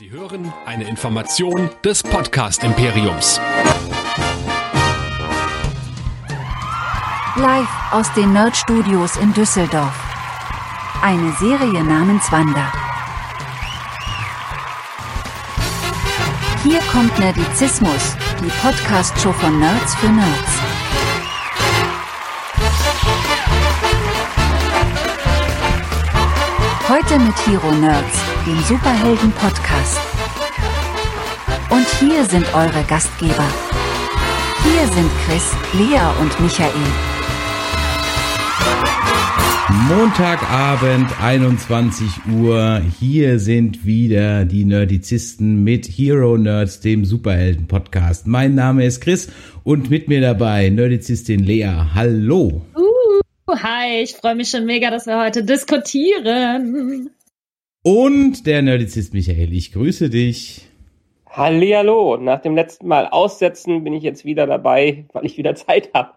Sie hören eine Information des Podcast Imperiums. Live aus den Nerd Studios in Düsseldorf. Eine Serie namens Wanda. Hier kommt Nerdizismus, die Podcast-Show von Nerds für Nerds. Heute mit Hero Nerds, dem Superhelden-Podcast. Und hier sind eure Gastgeber. Hier sind Chris, Lea und Michael. Montagabend, 21 Uhr. Hier sind wieder die Nerdizisten mit Hero Nerds, dem Superhelden-Podcast. Mein Name ist Chris und mit mir dabei Nerdizistin Lea. Hallo. Uh, hi, ich freue mich schon mega, dass wir heute diskutieren. Und der Nerdizist Michael, ich grüße dich. Hallihallo, nach dem letzten Mal aussetzen bin ich jetzt wieder dabei, weil ich wieder Zeit habe.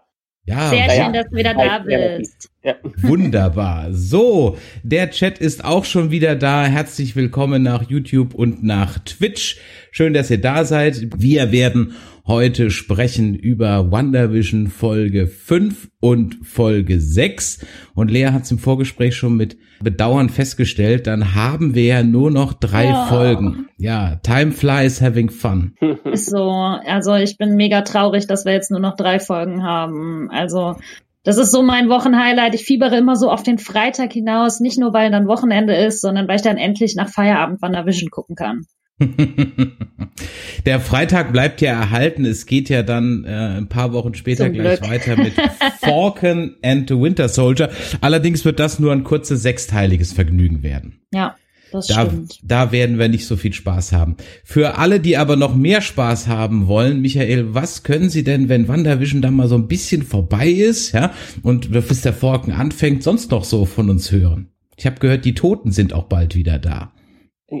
Ja, Sehr ja, schön, dass du wieder da bist. Ja. Wunderbar. So, der Chat ist auch schon wieder da. Herzlich willkommen nach YouTube und nach Twitch. Schön, dass ihr da seid. Wir werden heute sprechen über WandaVision Folge 5 und Folge 6. Und Lea hat es im Vorgespräch schon mit Bedauern festgestellt, dann haben wir ja nur noch drei Ja. Folgen. Ja, time flies having fun. Ist so, also ich bin mega traurig, dass wir jetzt nur noch drei Folgen haben. Also das ist so mein Wochenhighlight. Ich fiebere immer so auf den Freitag hinaus, nicht nur weil dann Wochenende ist, sondern weil ich dann endlich nach Feierabend WandaVision gucken kann. Der Freitag bleibt ja erhalten. Es geht ja dann äh, ein paar Wochen später Zum gleich Glück. weiter mit Falcon and the Winter Soldier. Allerdings wird das nur ein kurzes sechsteiliges Vergnügen werden. Ja, das Da, stimmt. da werden wir nicht so viel Spaß haben. Für alle, die aber noch mehr Spaß haben wollen, Michael, was können Sie denn, wenn WandaVision dann mal so ein bisschen vorbei ist, ja, und bis der Falcon anfängt, sonst noch so von uns hören? Ich habe gehört, die Toten sind auch bald wieder da.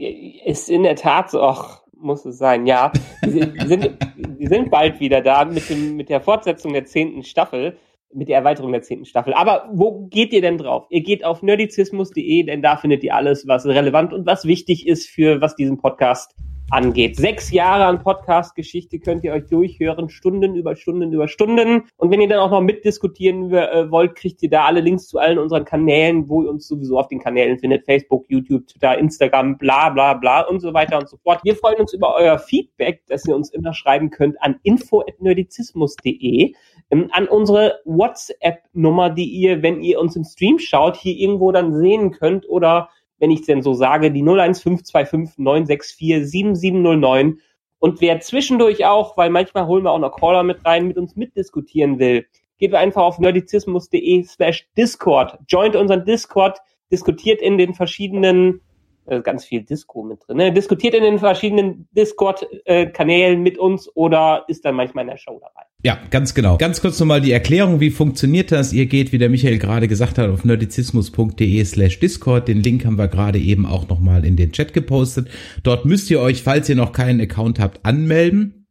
Ist in der Tat so, ach, muss es sein, ja. Die sind, die sind, bald wieder da mit, dem, mit der Fortsetzung der zehnten Staffel, mit der Erweiterung der zehnten Staffel. Aber wo geht ihr denn drauf? Ihr geht auf nerdizismus.de, denn da findet ihr alles, was relevant und was wichtig ist für was diesen Podcast angeht. Sechs Jahre an Podcast-Geschichte könnt ihr euch durchhören, Stunden über Stunden über Stunden. Und wenn ihr dann auch noch mitdiskutieren äh, wollt, kriegt ihr da alle Links zu allen unseren Kanälen, wo ihr uns sowieso auf den Kanälen findet. Facebook, YouTube, Twitter, Instagram, bla bla bla und so weiter und so fort. Wir freuen uns über euer Feedback, das ihr uns immer schreiben könnt an info.nerdizismus.de ähm, an unsere WhatsApp-Nummer, die ihr, wenn ihr uns im Stream schaut, hier irgendwo dann sehen könnt oder wenn ich denn so sage, die 01525 964 7709. Und wer zwischendurch auch, weil manchmal holen wir auch noch Caller mit rein, mit uns mitdiskutieren will, geht einfach auf nerdizismus.de slash Discord, joint unseren Discord, diskutiert in den verschiedenen, äh, ganz viel Disco mit drin, ne? diskutiert in den verschiedenen Discord-Kanälen mit uns oder ist dann manchmal in der Show dabei. Ja, ganz genau. Ganz kurz nochmal die Erklärung, wie funktioniert das? Ihr geht, wie der Michael gerade gesagt hat, auf nerdizismus.de slash Discord. Den Link haben wir gerade eben auch nochmal in den Chat gepostet. Dort müsst ihr euch, falls ihr noch keinen Account habt, anmelden.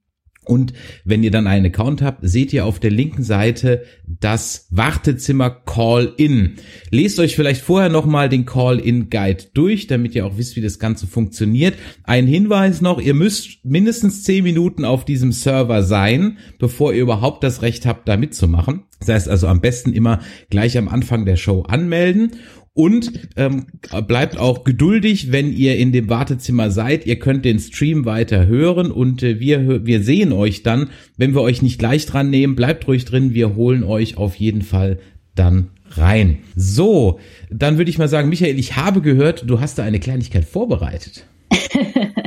Und wenn ihr dann einen Account habt, seht ihr auf der linken Seite das Wartezimmer Call-In. Lest euch vielleicht vorher nochmal den Call-In-Guide durch, damit ihr auch wisst, wie das Ganze funktioniert. Ein Hinweis noch, ihr müsst mindestens 10 Minuten auf diesem Server sein, bevor ihr überhaupt das Recht habt, da mitzumachen. Das heißt also am besten immer gleich am Anfang der Show anmelden. Und ähm, bleibt auch geduldig, wenn ihr in dem Wartezimmer seid. Ihr könnt den Stream weiter hören und äh, wir, wir sehen euch dann. Wenn wir euch nicht gleich dran nehmen, bleibt ruhig drin. Wir holen euch auf jeden Fall dann rein. So, dann würde ich mal sagen, Michael, ich habe gehört, du hast da eine Kleinigkeit vorbereitet.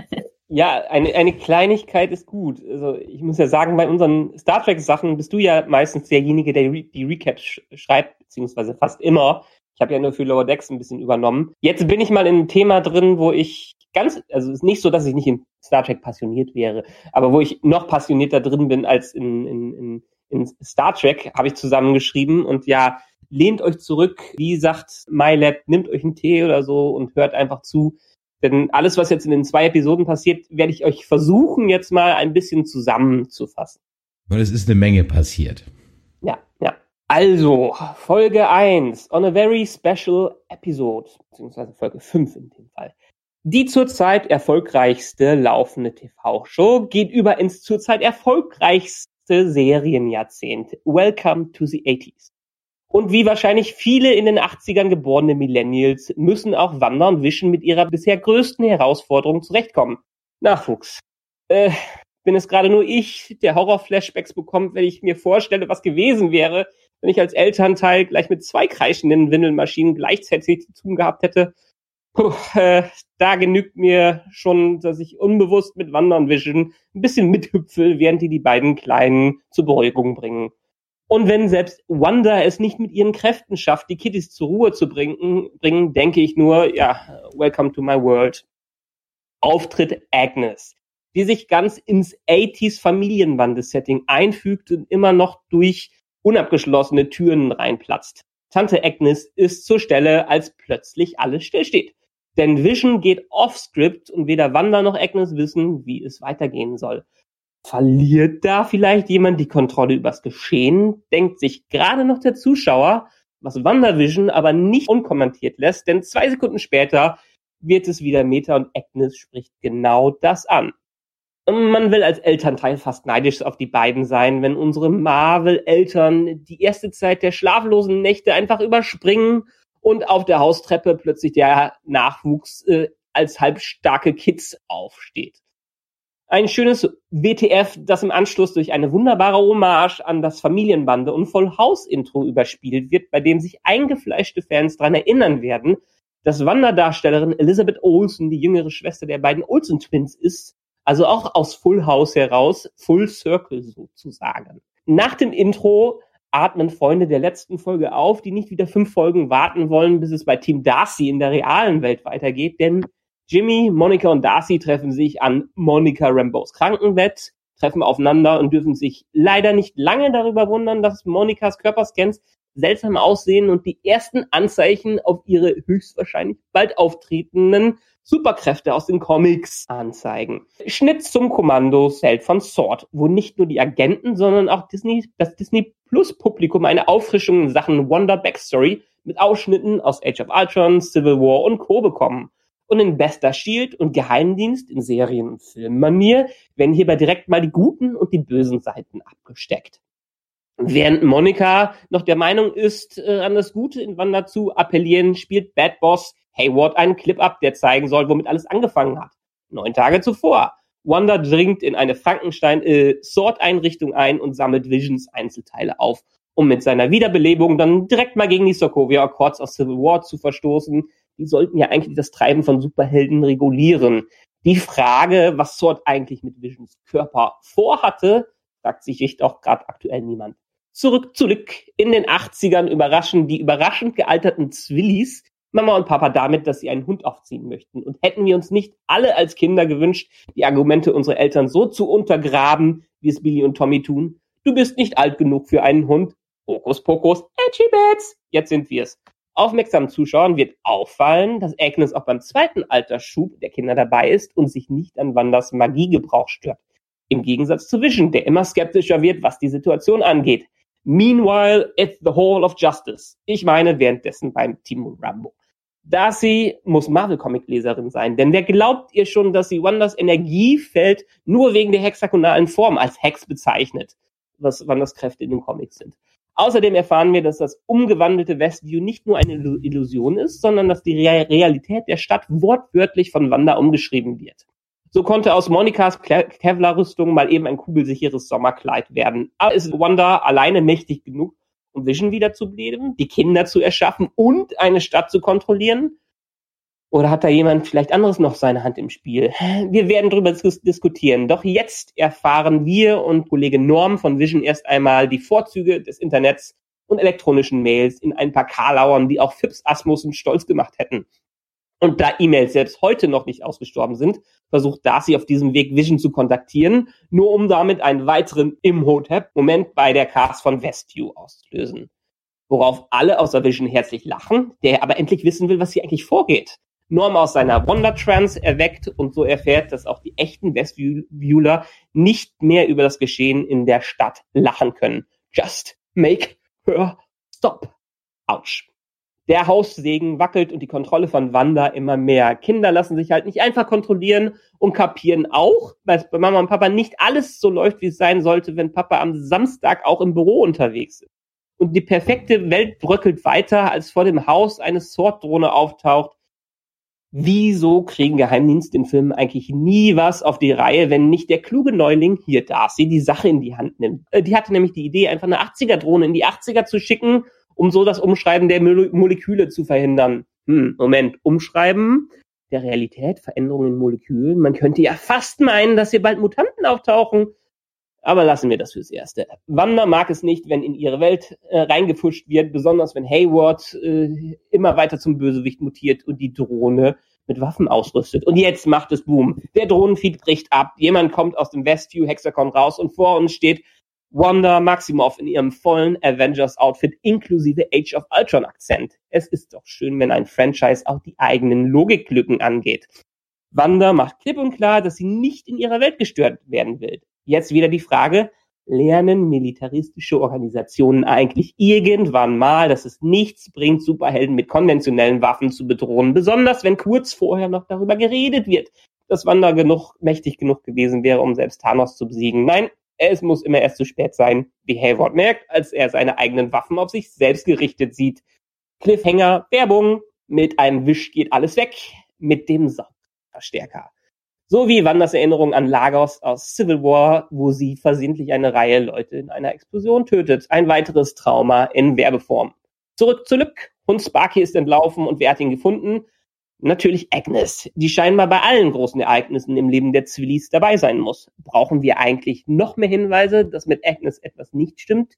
Ja, eine, eine Kleinigkeit ist gut. Also ich muss ja sagen, bei unseren Star Trek Sachen bist du ja meistens derjenige, der die, Recaps sch schreibt, beziehungsweise fast immer. Ich habe ja nur für Lower Decks ein bisschen übernommen. Jetzt bin ich mal in einem Thema drin, wo ich ganz, also es ist nicht so, dass ich nicht in Star Trek passioniert wäre, aber wo ich noch passionierter drin bin als in, in, in, in Star Trek, habe ich zusammengeschrieben und ja, lehnt euch zurück, wie sagt MyLab, nimmt euch einen Tee oder so und hört einfach zu. Denn alles, was jetzt in den zwei Episoden passiert, werde ich euch versuchen, jetzt mal ein bisschen zusammenzufassen. Und es ist eine Menge passiert. Also, Folge 1, on a very special episode, beziehungsweise Folge 5 in dem Fall. Die zurzeit erfolgreichste laufende TV-Show geht über ins zurzeit erfolgreichste Serienjahrzehnt. Welcome to the 80s. Und wie wahrscheinlich viele in den 80ern geborene Millennials müssen auch Wanda und Vision mit ihrer bisher größten Herausforderung zurechtkommen. Nachwuchs. Äh, bin es gerade nur ich, der Horror-Flashbacks bekommt, wenn ich mir vorstelle, was gewesen wäre, wenn ich als Elternteil gleich mit zwei kreischenden Windelmaschinen gleichzeitig zu tun gehabt hätte. Puh, äh, da genügt mir schon, dass ich unbewusst mit Wandern ein bisschen mithüpfe, während die die beiden Kleinen zur Beruhigung bringen. Und wenn selbst Wanda es nicht mit ihren Kräften schafft, die Kittys zur Ruhe zu bringen, bringen denke ich nur, ja, welcome to my world. Auftritt Agnes die sich ganz ins 80s Familienbande-Setting einfügt und immer noch durch unabgeschlossene Türen reinplatzt. Tante Agnes ist zur Stelle, als plötzlich alles stillsteht. Denn Vision geht off-script und weder Wanda noch Agnes wissen, wie es weitergehen soll. Verliert da vielleicht jemand die Kontrolle übers Geschehen? Denkt sich gerade noch der Zuschauer, was WandaVision aber nicht unkommentiert lässt, denn zwei Sekunden später wird es wieder Meta und Agnes spricht genau das an. Man will als Elternteil fast neidisch auf die beiden sein, wenn unsere Marvel-Eltern die erste Zeit der schlaflosen Nächte einfach überspringen und auf der Haustreppe plötzlich der Nachwuchs äh, als halbstarke Kids aufsteht. Ein schönes WTF, das im Anschluss durch eine wunderbare Hommage an das Familienbande und Voll House Intro überspielt wird, bei dem sich eingefleischte Fans daran erinnern werden, dass Wanderdarstellerin Elizabeth Olsen die jüngere Schwester der beiden Olsen Twins ist also auch aus Full House heraus, Full Circle sozusagen. Nach dem Intro atmen Freunde der letzten Folge auf, die nicht wieder fünf Folgen warten wollen, bis es bei Team Darcy in der realen Welt weitergeht, denn Jimmy, Monica und Darcy treffen sich an Monica Rambos Krankenbett, treffen aufeinander und dürfen sich leider nicht lange darüber wundern, dass Monicas Körperscans seltsam aussehen und die ersten Anzeichen auf ihre höchstwahrscheinlich bald auftretenden Superkräfte aus den Comics anzeigen. Schnitt zum Kommando-Zelt von Sword, wo nicht nur die Agenten, sondern auch Disney, das Disney Plus Publikum eine Auffrischung in Sachen Wonder Backstory mit Ausschnitten aus Age of Ultron, Civil War und Co. bekommen. Und in bester Shield und Geheimdienst in Serien- und Filmmanier werden hierbei direkt mal die guten und die bösen Seiten abgesteckt. Während Monika noch der Meinung ist, äh, an das Gute in Wanda zu appellieren, spielt Bad Boss Hayward einen Clip ab, der zeigen soll, womit alles angefangen hat. Neun Tage zuvor. Wanda dringt in eine Frankenstein-Sword-Einrichtung äh, ein und sammelt Visions Einzelteile auf, um mit seiner Wiederbelebung dann direkt mal gegen die Sokovia Accords aus Civil War zu verstoßen. Die sollten ja eigentlich das Treiben von Superhelden regulieren. Die Frage, was Sword eigentlich mit Visions Körper vorhatte, fragt sich echt auch gerade aktuell niemand. Zurück, zurück. In den 80ern überraschen die überraschend gealterten Zwillis Mama und Papa damit, dass sie einen Hund aufziehen möchten. Und hätten wir uns nicht alle als Kinder gewünscht, die Argumente unserer Eltern so zu untergraben, wie es Billy und Tommy tun? Du bist nicht alt genug für einen Hund. Hokus pokus, edgy bits. Jetzt sind wir's. Aufmerksamen Zuschauern wird auffallen, dass Agnes auch beim zweiten Altersschub der Kinder dabei ist und sich nicht an Wanders Magiegebrauch stört. Im Gegensatz zu Vision, der immer skeptischer wird, was die Situation angeht. Meanwhile at the Hall of Justice. Ich meine währenddessen beim Team Rambo. Darcy muss Marvel-Comic-Leserin sein, denn wer glaubt ihr schon, dass sie Wanders Energiefeld nur wegen der hexagonalen Form als Hex bezeichnet, was Wanders Kräfte in den Comics sind? Außerdem erfahren wir, dass das umgewandelte Westview nicht nur eine Illusion ist, sondern dass die Realität der Stadt wortwörtlich von Wanda umgeschrieben wird. So konnte aus Monikas Kevlar-Rüstung mal eben ein kugelsicheres Sommerkleid werden. Aber ist Wanda alleine mächtig genug, Vision wiederzubeleben, die Kinder zu erschaffen und eine Stadt zu kontrollieren? Oder hat da jemand vielleicht anderes noch seine Hand im Spiel? Wir werden darüber diskutieren. Doch jetzt erfahren wir und Kollege Norm von Vision erst einmal die Vorzüge des Internets und elektronischen Mails in ein paar Karlauern, die auch Phipps Asmussen stolz gemacht hätten. Und da E-Mails selbst heute noch nicht ausgestorben sind, versucht Darcy auf diesem Weg Vision zu kontaktieren, nur um damit einen weiteren Imhotep-Moment bei der Cast von Westview auszulösen. Worauf alle außer Vision herzlich lachen, der aber endlich wissen will, was hier eigentlich vorgeht. Norm aus seiner Wonder-Trance erweckt und so erfährt, dass auch die echten Westviewler nicht mehr über das Geschehen in der Stadt lachen können. Just make her stop. Ouch. Der Haussegen wackelt und die Kontrolle von Wanda immer mehr. Kinder lassen sich halt nicht einfach kontrollieren und kapieren auch, weil bei Mama und Papa nicht alles so läuft, wie es sein sollte, wenn Papa am Samstag auch im Büro unterwegs ist. Und die perfekte Welt bröckelt weiter, als vor dem Haus eine Sword-Drohne auftaucht. Wieso kriegen Geheimdienste in Filmen eigentlich nie was auf die Reihe, wenn nicht der kluge Neuling hier Darcy die Sache in die Hand nimmt? Äh, die hatte nämlich die Idee, einfach eine 80er-Drohne in die 80er zu schicken um so das Umschreiben der Mole Moleküle zu verhindern. Hm, Moment, Umschreiben der Realität, Veränderungen in Molekülen. Man könnte ja fast meinen, dass hier bald Mutanten auftauchen. Aber lassen wir das fürs Erste. Wanda mag es nicht, wenn in ihre Welt äh, reingepusht wird, besonders wenn Hayward äh, immer weiter zum Bösewicht mutiert und die Drohne mit Waffen ausrüstet. Und jetzt macht es Boom. Der Drohnenfeed bricht ab. Jemand kommt aus dem Westview Hexacon raus und vor uns steht Wanda Maximoff in ihrem vollen Avengers-Outfit inklusive Age of Ultron-Akzent. Es ist doch schön, wenn ein Franchise auch die eigenen Logiklücken angeht. Wanda macht klipp und klar, dass sie nicht in ihrer Welt gestört werden will. Jetzt wieder die Frage, lernen militaristische Organisationen eigentlich irgendwann mal, dass es nichts bringt, Superhelden mit konventionellen Waffen zu bedrohen, besonders wenn kurz vorher noch darüber geredet wird, dass Wanda genug, mächtig genug gewesen wäre, um selbst Thanos zu besiegen. Nein, es muss immer erst zu spät sein, wie Hayward merkt, als er seine eigenen Waffen auf sich selbst gerichtet sieht. Cliffhanger, Werbung, mit einem Wisch geht alles weg, mit dem Soundverstärker. So wie Wanders Erinnerung an Lagos aus Civil War, wo sie versehentlich eine Reihe Leute in einer Explosion tötet. Ein weiteres Trauma in Werbeform. Zurück zu Lück. Hund Sparky ist entlaufen und wer hat ihn gefunden? Natürlich Agnes, die scheinbar bei allen großen Ereignissen im Leben der Zwillis dabei sein muss. Brauchen wir eigentlich noch mehr Hinweise, dass mit Agnes etwas nicht stimmt?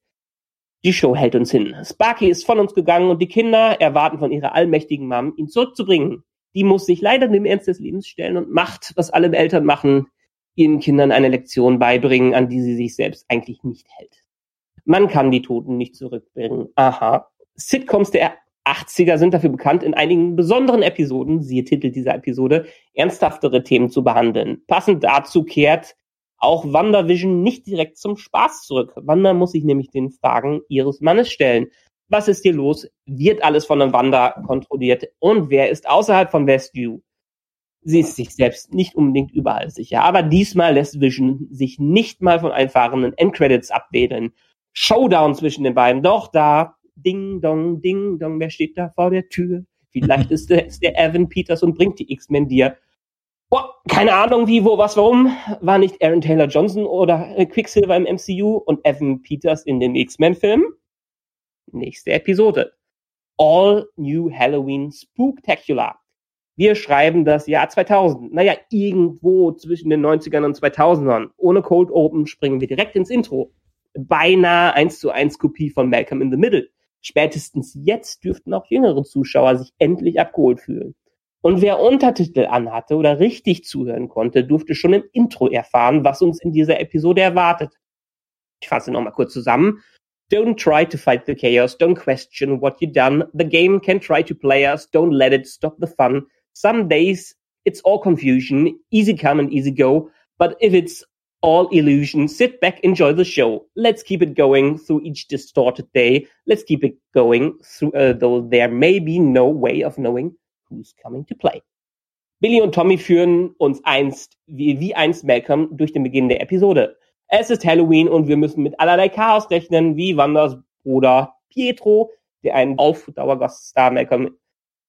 Die Show hält uns hin. Sparky ist von uns gegangen und die Kinder erwarten von ihrer allmächtigen Mom, ihn zurückzubringen. Die muss sich leider dem Ernst des Lebens stellen und macht, was alle Eltern machen, ihren Kindern eine Lektion beibringen, an die sie sich selbst eigentlich nicht hält. Man kann die Toten nicht zurückbringen. Aha. Sitcoms der 80er sind dafür bekannt, in einigen besonderen Episoden, siehe Titel dieser Episode, ernsthaftere Themen zu behandeln. Passend dazu kehrt auch WandaVision nicht direkt zum Spaß zurück. Wanda muss sich nämlich den Fragen ihres Mannes stellen. Was ist hier los? Wird alles von der Wanda kontrolliert? Und wer ist außerhalb von Westview? Sie ist sich selbst nicht unbedingt überall sicher. Aber diesmal lässt Vision sich nicht mal von einfahrenden Endcredits abwählen. Showdown zwischen den beiden. Doch da Ding Dong, Ding Dong, wer steht da vor der Tür? Vielleicht ist ist der Evan Peters und bringt die X-Men dir. Boah, keine Ahnung wie, wo, was, warum. War nicht Aaron Taylor Johnson oder äh, Quicksilver im MCU und Evan Peters in den X-Men-Filmen? Nächste Episode. All New Halloween Spooktacular. Wir schreiben das Jahr 2000. Naja, irgendwo zwischen den 90ern und 2000ern. Ohne Cold Open springen wir direkt ins Intro. Beinahe eins zu eins Kopie von Malcolm in the Middle. Spätestens jetzt dürften auch jüngere Zuschauer sich endlich abgeholt fühlen. Und wer Untertitel anhatte oder richtig zuhören konnte, durfte schon im Intro erfahren, was uns in dieser Episode erwartet. Ich fasse nochmal kurz zusammen. Don't try to fight the chaos. Don't question what you've done. The game can try to play us. Don't let it stop the fun. Some days it's all confusion. Easy come and easy go. But if it's all illusion. Sit back, enjoy the show. Let's keep it going through each distorted day. Let's keep it going through, uh, though there may be no way of knowing who's coming to play. Billy und Tommy führen uns einst, wie, wie einst Malcolm, durch den Beginn der Episode. Es ist Halloween und wir müssen mit allerlei Chaos rechnen, wie Wanders Bruder Pietro, der einen auf Dauergaststar Malcolm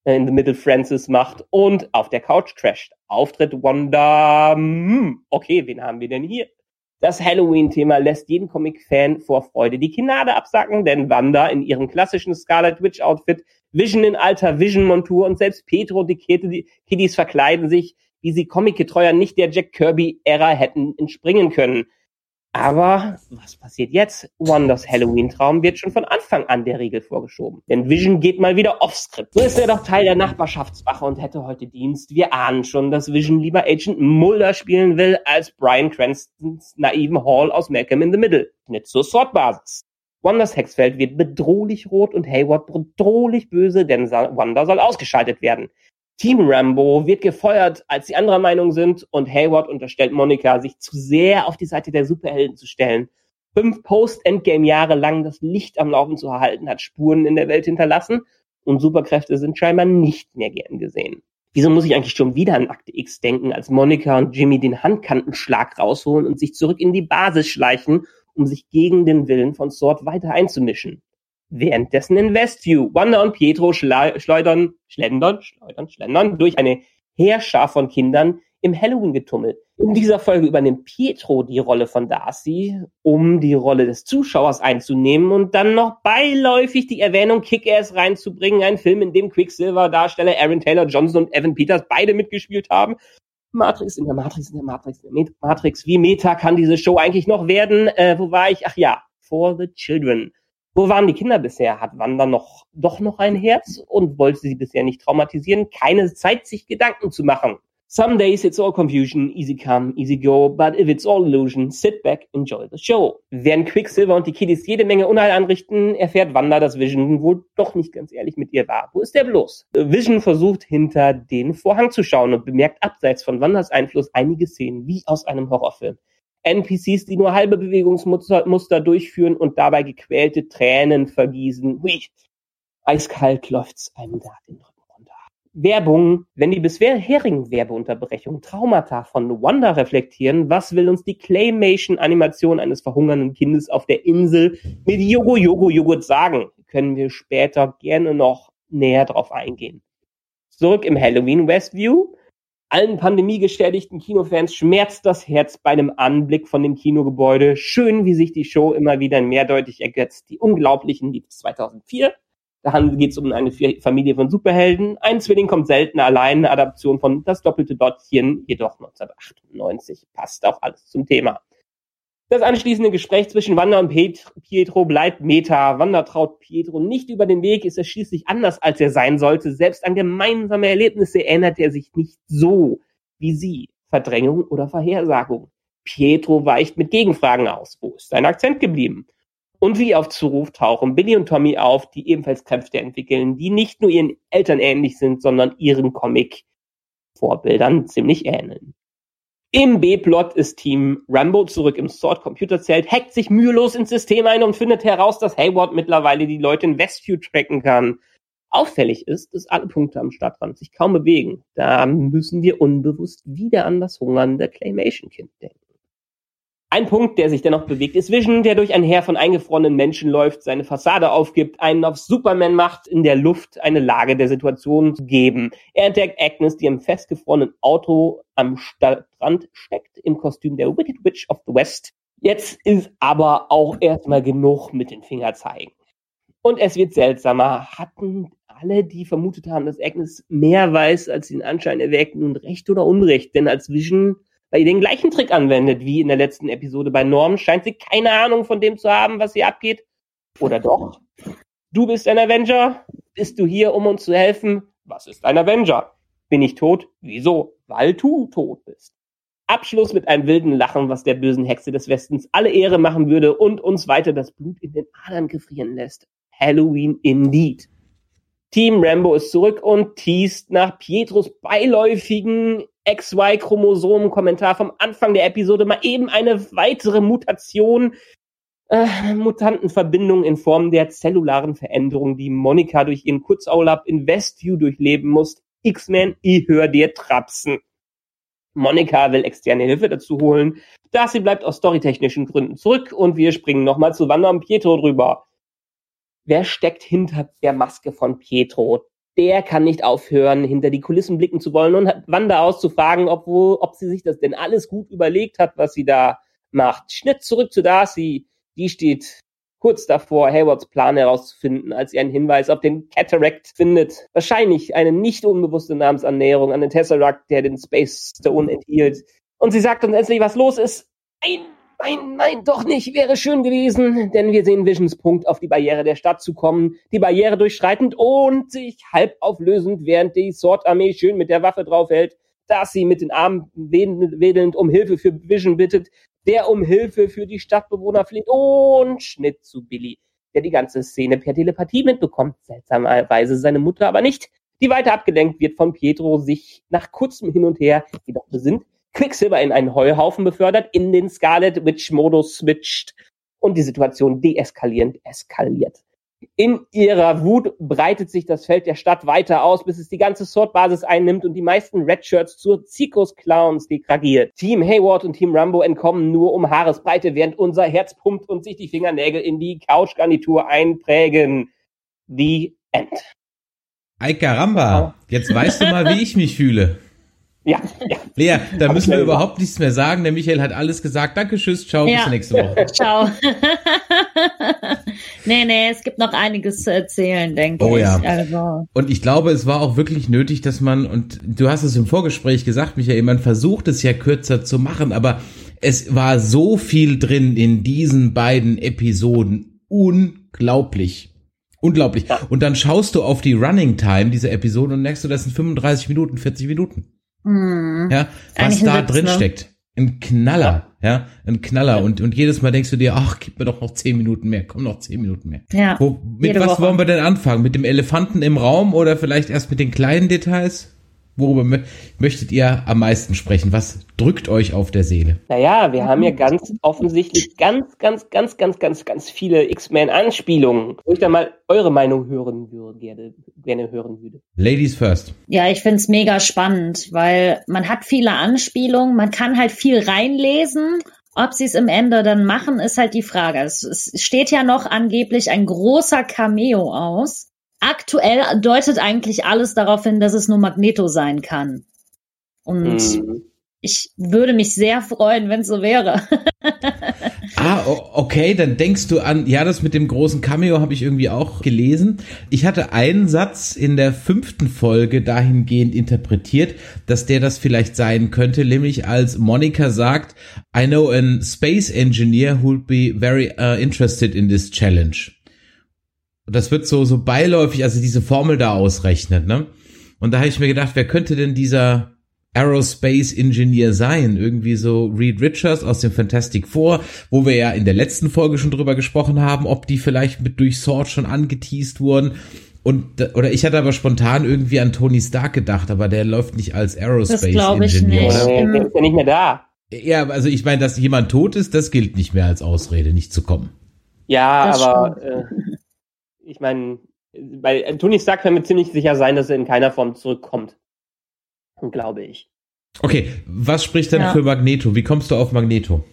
in the Middle Francis macht und auf der Couch crasht. Auftritt Wanda. Hm, okay, wen haben wir denn hier? Das Halloween-Thema lässt jeden Comic-Fan vor Freude die Kinade absacken, denn Wanda in ihrem klassischen Scarlet Witch-Outfit, Vision in alter Vision-Montur und selbst Petro und die Kiddies verkleiden sich, wie sie Comic-Getreuer nicht der Jack Kirby-Ära hätten entspringen können. Aber was passiert jetzt? Wonders Halloween-Traum wird schon von Anfang an der Regel vorgeschoben. Denn Vision geht mal wieder off-script. So ist er doch Teil der Nachbarschaftswache und hätte heute Dienst. Wir ahnen schon, dass Vision lieber Agent Mulder spielen will, als Brian Cranstons naiven Hall aus Malcolm in the Middle. Nicht zur Sword-Basis. Hexfeld wird bedrohlich rot und Hayward bedrohlich böse, denn Wanda soll ausgeschaltet werden. Team Rambo wird gefeuert, als sie anderer Meinung sind und Hayward unterstellt Monika, sich zu sehr auf die Seite der Superhelden zu stellen. Fünf Post-Endgame-Jahre lang das Licht am Laufen zu erhalten, hat Spuren in der Welt hinterlassen und Superkräfte sind scheinbar nicht mehr gern gesehen. Wieso muss ich eigentlich schon wieder an Akte X denken, als Monika und Jimmy den Handkantenschlag rausholen und sich zurück in die Basis schleichen, um sich gegen den Willen von Sword weiter einzumischen? Währenddessen in Westview, Wanda und Pietro schleudern, schlendern, schleudern, schlendern durch eine Heerschar von Kindern im Halloween-Getummel. In dieser Folge übernimmt Pietro die Rolle von Darcy, um die Rolle des Zuschauers einzunehmen und dann noch beiläufig die Erwähnung Kick-Ass reinzubringen, ein Film, in dem Quicksilver-Darsteller Aaron Taylor Johnson und Evan Peters beide mitgespielt haben. Matrix in der Matrix in der Matrix in der Matrix. Wie meta kann diese Show eigentlich noch werden? Äh, wo war ich? Ach ja, For the Children. Wo waren die Kinder bisher? Hat Wanda noch, doch noch ein Herz und wollte sie bisher nicht traumatisieren? Keine Zeit, sich Gedanken zu machen. Some days it's all confusion, easy come, easy go, but if it's all illusion, sit back, enjoy the show. Während Quicksilver und die Kiddies jede Menge Unheil anrichten, erfährt Wanda, dass Vision wohl doch nicht ganz ehrlich mit ihr war. Wo ist der bloß? Vision versucht hinter den Vorhang zu schauen und bemerkt abseits von Wandas Einfluss einige Szenen wie aus einem Horrorfilm. NPCs, die nur halbe Bewegungsmuster durchführen und dabei gequälte Tränen vergießen. Hui, eiskalt läuft's einem da den Rücken runter. Werbung, wenn die bisherigen Werbeunterbrechungen Traumata von Wanda reflektieren, was will uns die Claymation-Animation eines verhungernden Kindes auf der Insel mit Yogo Yogo Joghurt sagen? Können wir später gerne noch näher drauf eingehen. Zurück im Halloween Westview allen pandemiegeschädigten Kinofans schmerzt das Herz bei einem Anblick von dem Kinogebäude. Schön, wie sich die Show immer wieder mehrdeutig ergötzt. Die Unglaublichen lief 2004. Da geht es um eine Familie von Superhelden. Ein Zwilling kommt selten allein, eine Adaption von Das doppelte Dottchen, jedoch 1998. Passt auch alles zum Thema. Das anschließende Gespräch zwischen Wanda und Pietro bleibt Meta. Wanda traut Pietro nicht über den Weg, ist er schließlich anders, als er sein sollte. Selbst an gemeinsame Erlebnisse erinnert er sich nicht so wie sie. Verdrängung oder Vorhersagung. Pietro weicht mit Gegenfragen aus. Wo ist sein Akzent geblieben? Und wie auf Zuruf tauchen Billy und Tommy auf, die ebenfalls Kräfte entwickeln, die nicht nur ihren Eltern ähnlich sind, sondern ihren Comic-Vorbildern ziemlich ähneln. Im B-Plot ist Team Rambo zurück im Sword-Computerzelt, hackt sich mühelos ins System ein und findet heraus, dass Hayward mittlerweile die Leute in Westview tracken kann. Auffällig ist, dass alle Punkte am Stadtrand sich kaum bewegen. Da müssen wir unbewusst wieder an das hungernde Claymation-Kind denken. Ein Punkt, der sich dennoch bewegt, ist Vision, der durch ein Heer von eingefrorenen Menschen läuft, seine Fassade aufgibt, einen auf Superman macht, in der Luft eine Lage der Situation zu geben. Er entdeckt Agnes, die im festgefrorenen Auto am Strand steckt, im Kostüm der Wicked Witch of the West. Jetzt ist aber auch erstmal genug mit den Finger zeigen. Und es wird seltsamer. Hatten alle, die vermutet haben, dass Agnes mehr weiß, als sie den Anschein erweckt, nun recht oder unrecht? Denn als Vision bei ihr den gleichen Trick anwendet wie in der letzten Episode bei Norm, scheint sie keine Ahnung von dem zu haben, was hier abgeht. Oder doch? Du bist ein Avenger? Bist du hier, um uns zu helfen? Was ist ein Avenger? Bin ich tot? Wieso? Weil du tot bist. Abschluss mit einem wilden Lachen, was der bösen Hexe des Westens alle Ehre machen würde und uns weiter das Blut in den Adern gefrieren lässt. Halloween indeed. Team Rambo ist zurück und teast nach Pietros beiläufigen XY-Chromosomen-Kommentar vom Anfang der Episode mal eben eine weitere Mutation, äh, Mutantenverbindung in Form der zellularen Veränderung, die Monika durch ihren Kurzurlaub in Westview durchleben muss. X-Men, ich hör dir trapsen. Monika will externe Hilfe dazu holen. Darcy bleibt aus storytechnischen Gründen zurück und wir springen nochmal zu Wanda und Pietro drüber. Wer steckt hinter der Maske von Pietro? Der kann nicht aufhören, hinter die Kulissen blicken zu wollen und Wanda auszufragen, ob, wo, ob sie sich das denn alles gut überlegt hat, was sie da macht. Schnitt zurück zu Darcy. Die steht kurz davor, Haywards Plan herauszufinden, als sie einen Hinweis auf den Cataract findet. Wahrscheinlich eine nicht unbewusste Namensannäherung an den Tesseract, der den Space Stone enthielt. Und sie sagt uns endlich, was los ist. Ein Nein, nein, doch nicht. Wäre schön gewesen, denn wir sehen Visions Punkt auf die Barriere der Stadt zu kommen, die Barriere durchschreitend und sich halb auflösend, während die Sword-Armee schön mit der Waffe draufhält, dass sie mit den Armen wedelnd um Hilfe für Vision bittet, der um Hilfe für die Stadtbewohner fleht und Schnitt zu Billy, der die ganze Szene per Telepathie mitbekommt, seltsamerweise seine Mutter aber nicht, die weiter abgelenkt wird von Pietro, sich nach kurzem Hin und Her jedoch besinnt, Quicksilver in einen Heuhaufen befördert, in den Scarlet Witch Modus switcht und die Situation deeskalierend eskaliert. In ihrer Wut breitet sich das Feld der Stadt weiter aus, bis es die ganze Sword-Basis einnimmt und die meisten Redshirts zur Zirkus-Clowns degradiert. Team Hayward und Team Rambo entkommen nur um Haaresbreite, während unser Herz pumpt und sich die Fingernägel in die Couchgarnitur einprägen. The End. Ay caramba, jetzt weißt du mal, wie ich mich fühle. Ja, ja. Lea, da Hab müssen wir überhaupt nichts mehr sagen. Der Michael hat alles gesagt. Danke, tschüss, ciao, bis Ja. nächste Woche. Ciao. nee, nee, es gibt noch einiges zu erzählen, denke Oh ich. ja. Also, Und ich glaube, es war auch wirklich nötig, dass man, und du hast es im Vorgespräch gesagt, Michael, man versucht es ja kürzer zu machen, aber es war so viel drin in diesen beiden Episoden. Unglaublich. Unglaublich. Und dann schaust du auf die Running Time dieser Episode und merkst du, das sind 35 Minuten, 40 Minuten. Hm. Ja, was da Witz, drin ne? steckt. Ein Knaller, ja, ein Knaller. Und, und jedes Mal denkst du dir, ach, gib mir doch noch 10 Minuten mehr, komm noch 10 Minuten mehr. Ja. Wo, mit was Woche. wollen wir denn anfangen? Mit dem Elefanten im Raum oder vielleicht erst mit den kleinen Details? Worüber mö möchtet ihr am meisten sprechen? Was drückt euch auf der Seele? Naja, wir haben ja ganz offensichtlich ganz, ganz, ganz, ganz, ganz, ganz viele X-Men-Anspielungen. Wo ich da mal eure Meinung hören würde, gerne, gerne hören würde. Ladies first. Ja, ich find's mega spannend, weil man hat viele Anspielungen, man kann halt viel reinlesen. Ob sie es im Ende dann machen, ist halt die Frage. Es, es steht ja noch angeblich ein großer Cameo aus. Aktuell deutet eigentlich alles darauf hin, dass es nur Magneto sein kann. Und Hm. ich würde mich sehr freuen, wenn es so wäre. Ah, o- okay, dann denkst du an, ja, das mit dem großen Cameo habe ich irgendwie auch gelesen. Ich hatte einen Satz in der fünften Folge dahingehend interpretiert, dass der das vielleicht sein könnte, nämlich als Monica sagt, I know a space engineer who'll be very uh, interested in this challenge. Und das wird so, so beiläufig, also diese Formel da ausrechnet, ne? Und da habe ich mir gedacht, wer könnte denn dieser Aerospace Engineer sein? Irgendwie so Reed Richards aus dem Fantastic Four, wo wir ja in der letzten Folge schon drüber gesprochen haben, ob die vielleicht mit durch Sword schon angeteased wurden. Und, oder ich hatte aber spontan irgendwie an Tony Stark gedacht, aber der läuft nicht als Aerospace ich Engineer. nicht. oder? Äh, im- der ist ja nicht mehr da. Ja, also ich meine, dass jemand tot ist, das gilt nicht mehr als Ausrede, nicht zu kommen. Ja, Das aber äh, ich meine, bei Tony Stark kann mir ziemlich sicher sein, dass er in keiner Form zurückkommt. Glaube ich. Okay, was spricht denn Ja. für Magneto? Wie kommst du auf Magneto?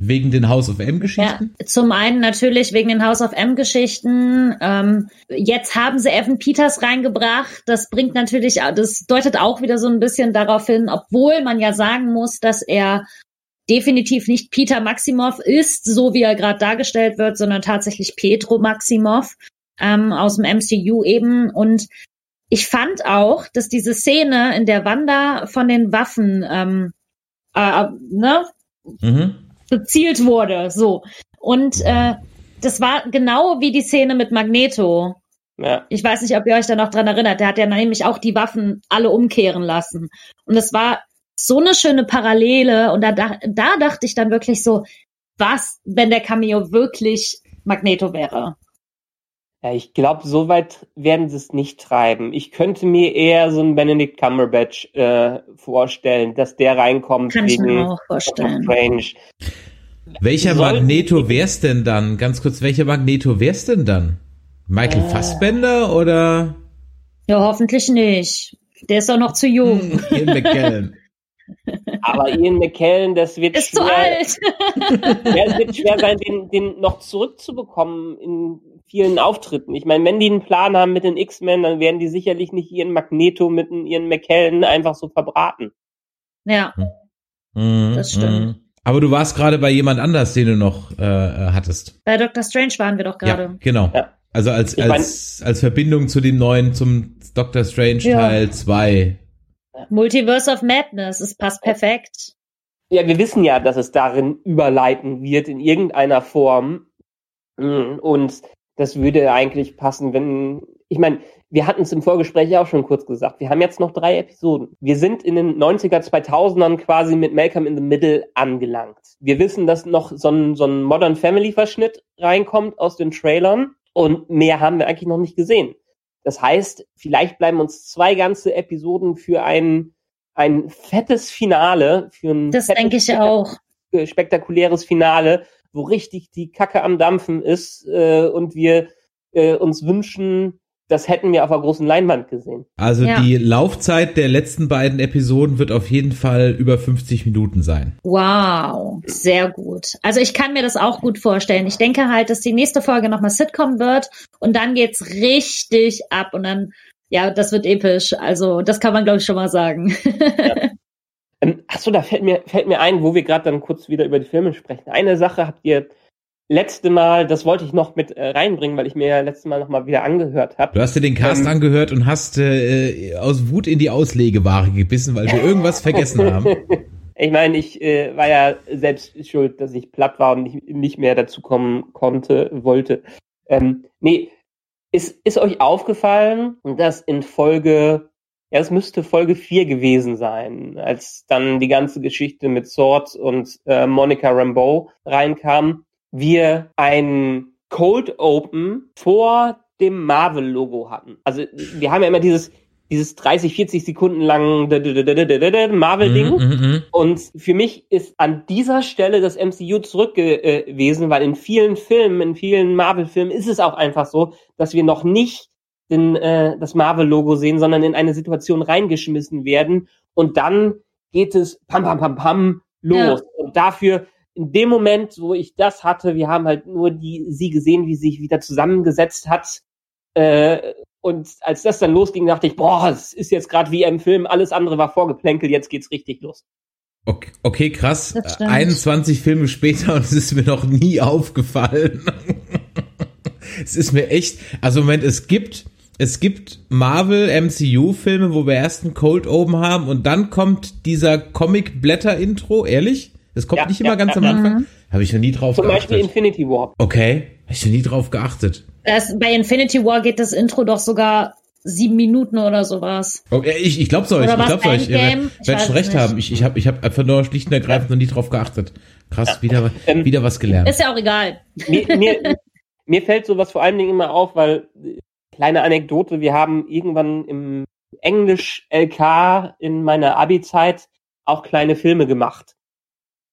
Wegen den House of M Ja, Geschichten? zum einen natürlich wegen den House of M-Geschichten. Ähm, jetzt haben sie Evan Peters reingebracht. Das bringt natürlich, das deutet auch wieder so ein bisschen darauf hin, obwohl man ja sagen muss, dass er definitiv nicht Peter Maximov ist, so wie er gerade dargestellt wird, sondern tatsächlich Petro Maximov ähm, aus dem MCU eben. Und ich fand auch, dass diese Szene, in der Wanda von den Waffen ähm, äh, ne, Mhm. bezielt wurde. So. Und äh, das war genau wie die Szene mit Magneto. Ja. Ich weiß nicht, ob ihr euch da noch dran erinnert. Der hat ja nämlich auch die Waffen alle umkehren lassen. Und es war so eine schöne Parallele. Und da, da, da dachte ich dann wirklich so, was, wenn der Cameo wirklich Magneto wäre? Ja, ich glaube, so weit werden sie es nicht treiben. Ich könnte mir eher so einen Benedict Cumberbatch äh, vorstellen, dass der reinkommt Kann ich wegen mir auch vorstellen. Strange. Welcher Soll- Magneto wär's denn dann? Ganz kurz, welcher Magneto wär's denn dann? Michael Äh. Fassbender oder Ja, hoffentlich nicht. Der ist doch noch zu jung. Ian McKellen? Aber Ian McKellen, das wird Ist zu schwer, alt. Ja, es wird schwer sein, den, den noch zurückzubekommen in vielen Auftritten. Ich meine, wenn die einen Plan haben mit den X-Men, dann werden die sicherlich nicht ihren Magneto mit den- ihren McKellen einfach so verbraten. Ja, Mhm, Das stimmt. mhm. Aber du warst gerade bei jemand anders, den du noch äh, äh, hattest. bei Doctor Strange waren wir doch Ja, gerade. genau. Ja. Also als, Ich mein- als, als Verbindung zu dem neuen, zum Doctor Strange Ja. Teil 2. Multiverse of Madness, es passt perfekt. Ja, wir wissen ja, dass es darin überleiten wird in irgendeiner Form. Mm, Und das würde eigentlich passen, wenn, ich meine, wir hatten es im Vorgespräch ja auch schon kurz gesagt, wir haben jetzt noch drei Episoden. Wir sind in den 90er, 2000ern quasi mit Malcolm in the Middle angelangt. Wir wissen, dass noch so ein, so ein Modern Family Verschnitt reinkommt aus den Trailern und mehr haben wir eigentlich noch nicht gesehen. Das heißt, vielleicht bleiben uns zwei ganze Episoden für ein, ein fettes Finale, für ein Das fettes denke ich auch. äh, spektakuläres Finale, wo richtig die Kacke am Dampfen ist äh, und wir äh, uns wünschen, das hätten wir auf einer großen Leinwand gesehen. Also Ja. die Laufzeit der letzten beiden Episoden wird auf jeden Fall über 50 Minuten sein. Wow, sehr gut. Also ich kann mir das auch gut vorstellen. Ich denke halt, dass die nächste Folge nochmal Sitcom wird und dann geht's richtig ab und dann, ja, das wird episch. Also das kann man, glaube ich, schon mal sagen. Ähm, achso, da fällt mir, fällt mir ein, wo wir gerade dann kurz wieder über die Filme sprechen. Eine Sache habt ihr letzte Mal, das wollte ich noch mit äh, reinbringen, weil ich mir ja letzte Mal noch mal wieder angehört habe. Du hast dir den Cast Ähm. angehört und hast äh, aus Wut in die Auslegeware gebissen, weil wir irgendwas vergessen haben. Ich meine, ich äh, war ja selbst schuld, dass ich platt war und nicht, nicht mehr dazu kommen konnte, wollte. Ähm, nee, ist, ist euch aufgefallen, dass in Folge, ja, es müsste Folge 4 gewesen sein, als dann die ganze Geschichte mit Sword und äh, Monica Rambeau reinkam, wir ein Cold Open vor dem Marvel-Logo hatten. Also wir haben ja immer dieses, dieses 30, 40 Sekunden lang Marvel-Ding. Mhm, mhm, mhm. Und für mich ist an dieser Stelle das MCU zurück äh, gewesen, weil in vielen Filmen, in vielen Marvel-Filmen ist es auch einfach so, dass wir noch nicht den, äh, das Marvel-Logo sehen, sondern in eine Situation reingeschmissen werden und dann geht es pam pam pam pam los. Und dafür in dem Moment, wo ich das hatte, wir haben halt nur die sie gesehen, wie sie sich wieder zusammengesetzt hat. Äh, und als das dann losging, dachte ich, boah, es ist jetzt gerade wie im Film, alles andere war vorgeplänkelt, jetzt geht's richtig los. Okay, okay, krass. Das stimmt. 21 Filme später und es ist mir noch nie aufgefallen. es ist mir echt, also Moment, es gibt, es gibt Marvel MCU Filme, wo wir erst einen Cold Open haben und dann kommt dieser Comic Blätter Intro, ehrlich? Das kommt Ja, nicht immer ja, ganz ja, am ja. Anfang. Habe ich noch nie drauf Zum geachtet. Beispiel Infinity War. okay, habe ich noch nie drauf geachtet. Das, bei Infinity War geht das Intro doch sogar sieben Minuten oder sowas. Okay, ich, ich glaub's euch, Oder ich glaub's euch. Ihr werdet weiß schon es recht nicht. haben. Ich, ich habe ich hab einfach nur schlicht und ergreifend noch nie drauf geachtet. Krass, wieder, Ähm, wieder was gelernt. Ist ja auch egal. Mir, mir, mir fällt sowas vor allen Dingen immer auf, weil, kleine Anekdote, wir haben irgendwann im Englisch LK in meiner Abi-Zeit auch kleine Filme gemacht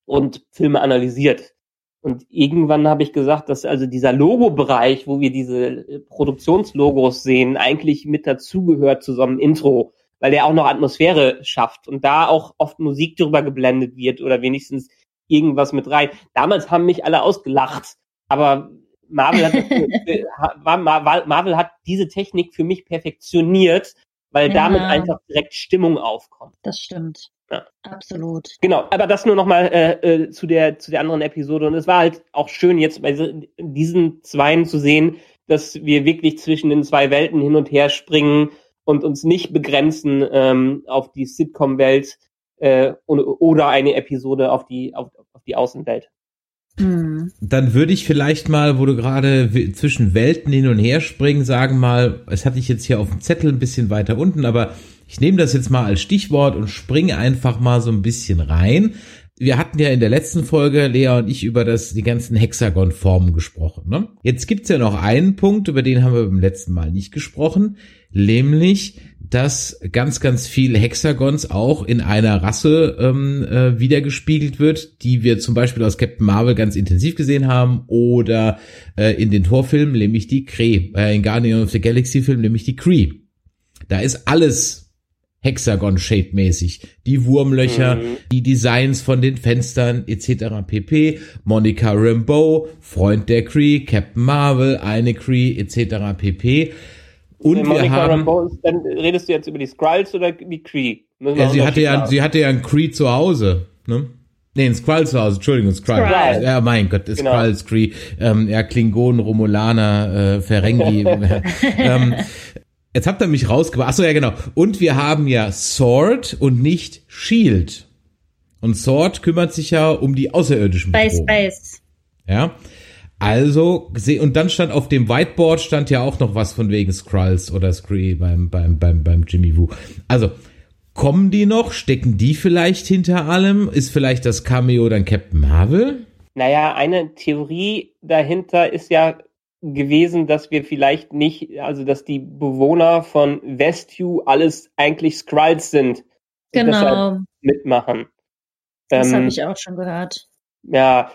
und Filme analysiert. Und irgendwann habe ich gesagt, dass also dieser Logo-Bereich, wo wir diese äh, Produktionslogos sehen, eigentlich mit dazugehört zu so einem Intro, weil der auch noch Atmosphäre schafft und da auch oft Musik drüber geblendet wird oder wenigstens irgendwas mit rein. Damals haben mich alle ausgelacht, aber Marvel hat, Marvel hat diese Technik für mich perfektioniert, weil Ja. damit einfach direkt Stimmung aufkommt. Das stimmt. Ja. Absolut. Genau, aber das nur nochmal äh, äh, zu der zu der anderen Episode. Und es war halt auch schön, jetzt bei diesen Zweien zu sehen, dass wir wirklich zwischen den zwei Welten hin und her springen und uns nicht begrenzen ähm, auf die Sitcom-Welt äh, oder eine Episode auf die auf, auf die Außenwelt. Hm. Dann würde ich vielleicht mal, wo du gerade zwischen Welten hin und her springen, sagen mal, es hatte ich jetzt hier auf dem Zettel ein bisschen weiter unten, aber ich nehme das jetzt mal als Stichwort und springe einfach mal so ein bisschen rein. Wir hatten ja in der letzten Folge, Lea und ich, über das, die ganzen Hexagon-Formen gesprochen. Ne? Jetzt gibt's ja noch einen Punkt, über den haben wir beim letzten Mal nicht gesprochen, nämlich, dass ganz, ganz viel Hexagons auch in einer Rasse ähm, äh, wiedergespiegelt wird, die wir zum Beispiel aus Captain Marvel ganz intensiv gesehen haben oder äh, in den Torfilmen, nämlich die Kree, äh, in Guardian of the Galaxy Film, nämlich die Kree. Da ist alles Hexagon-Shape-mäßig. Die Wurmlöcher, Mhm. die Designs von den Fenstern etc. pp. Monica Rambeau, Freund der Kree, Captain Marvel, eine Kree etc. pp. Und wir haben, Rambeau ist, dann redest du jetzt über die Skrulls oder die wir ja, sie hatte ja, sie hatte ja einen Kree zu Hause, ne? Nee, ein Skrull zu Hause, Entschuldigung, Skrull. Skrull. Ja, mein Gott, Genau. Skrull, Kree, ähm, ja, Klingonen, Romulaner, äh, Ferengi. ähm, jetzt habt ihr mich rausgebracht. Achso, ja, genau. Und wir haben ja Sword und nicht Shield. Und Sword kümmert sich ja um die außerirdischen Bei Bedrohungen. Space. Ja. Also, seh- und dann stand auf dem Whiteboard stand ja auch noch was von wegen Skrulls oder Scree beim, beim, beim, beim Jimmy Woo. Also, kommen die noch? Stecken die vielleicht hinter allem? Ist vielleicht das Cameo dann Captain Marvel? Naja, eine Theorie dahinter ist ja gewesen, dass wir vielleicht nicht, also dass die Bewohner von Westview alles eigentlich Skrulls sind. deshalb Genau. mitmachen. Das Ähm, habe ich auch schon gehört. Ja,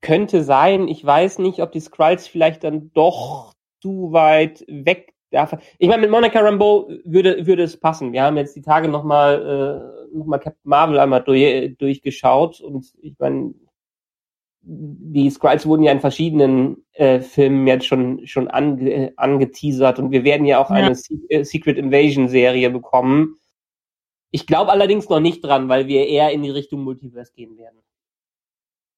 könnte sein. Ich weiß nicht, ob die Skrulls vielleicht dann doch zu weit weg davon. Ich meine, mit Monica Rambeau würde, würde es passen. Wir haben jetzt die Tage nochmal äh, noch mal Captain Marvel einmal durch, durchgeschaut und ich meine, die Skrulls wurden ja in verschiedenen äh, Filmen jetzt schon schon ange, angeteasert und wir werden ja auch ja. eine Se äh, Secret Invasion Serie bekommen. Ich glaube allerdings noch nicht dran, weil wir eher in die Richtung Multiverse gehen werden.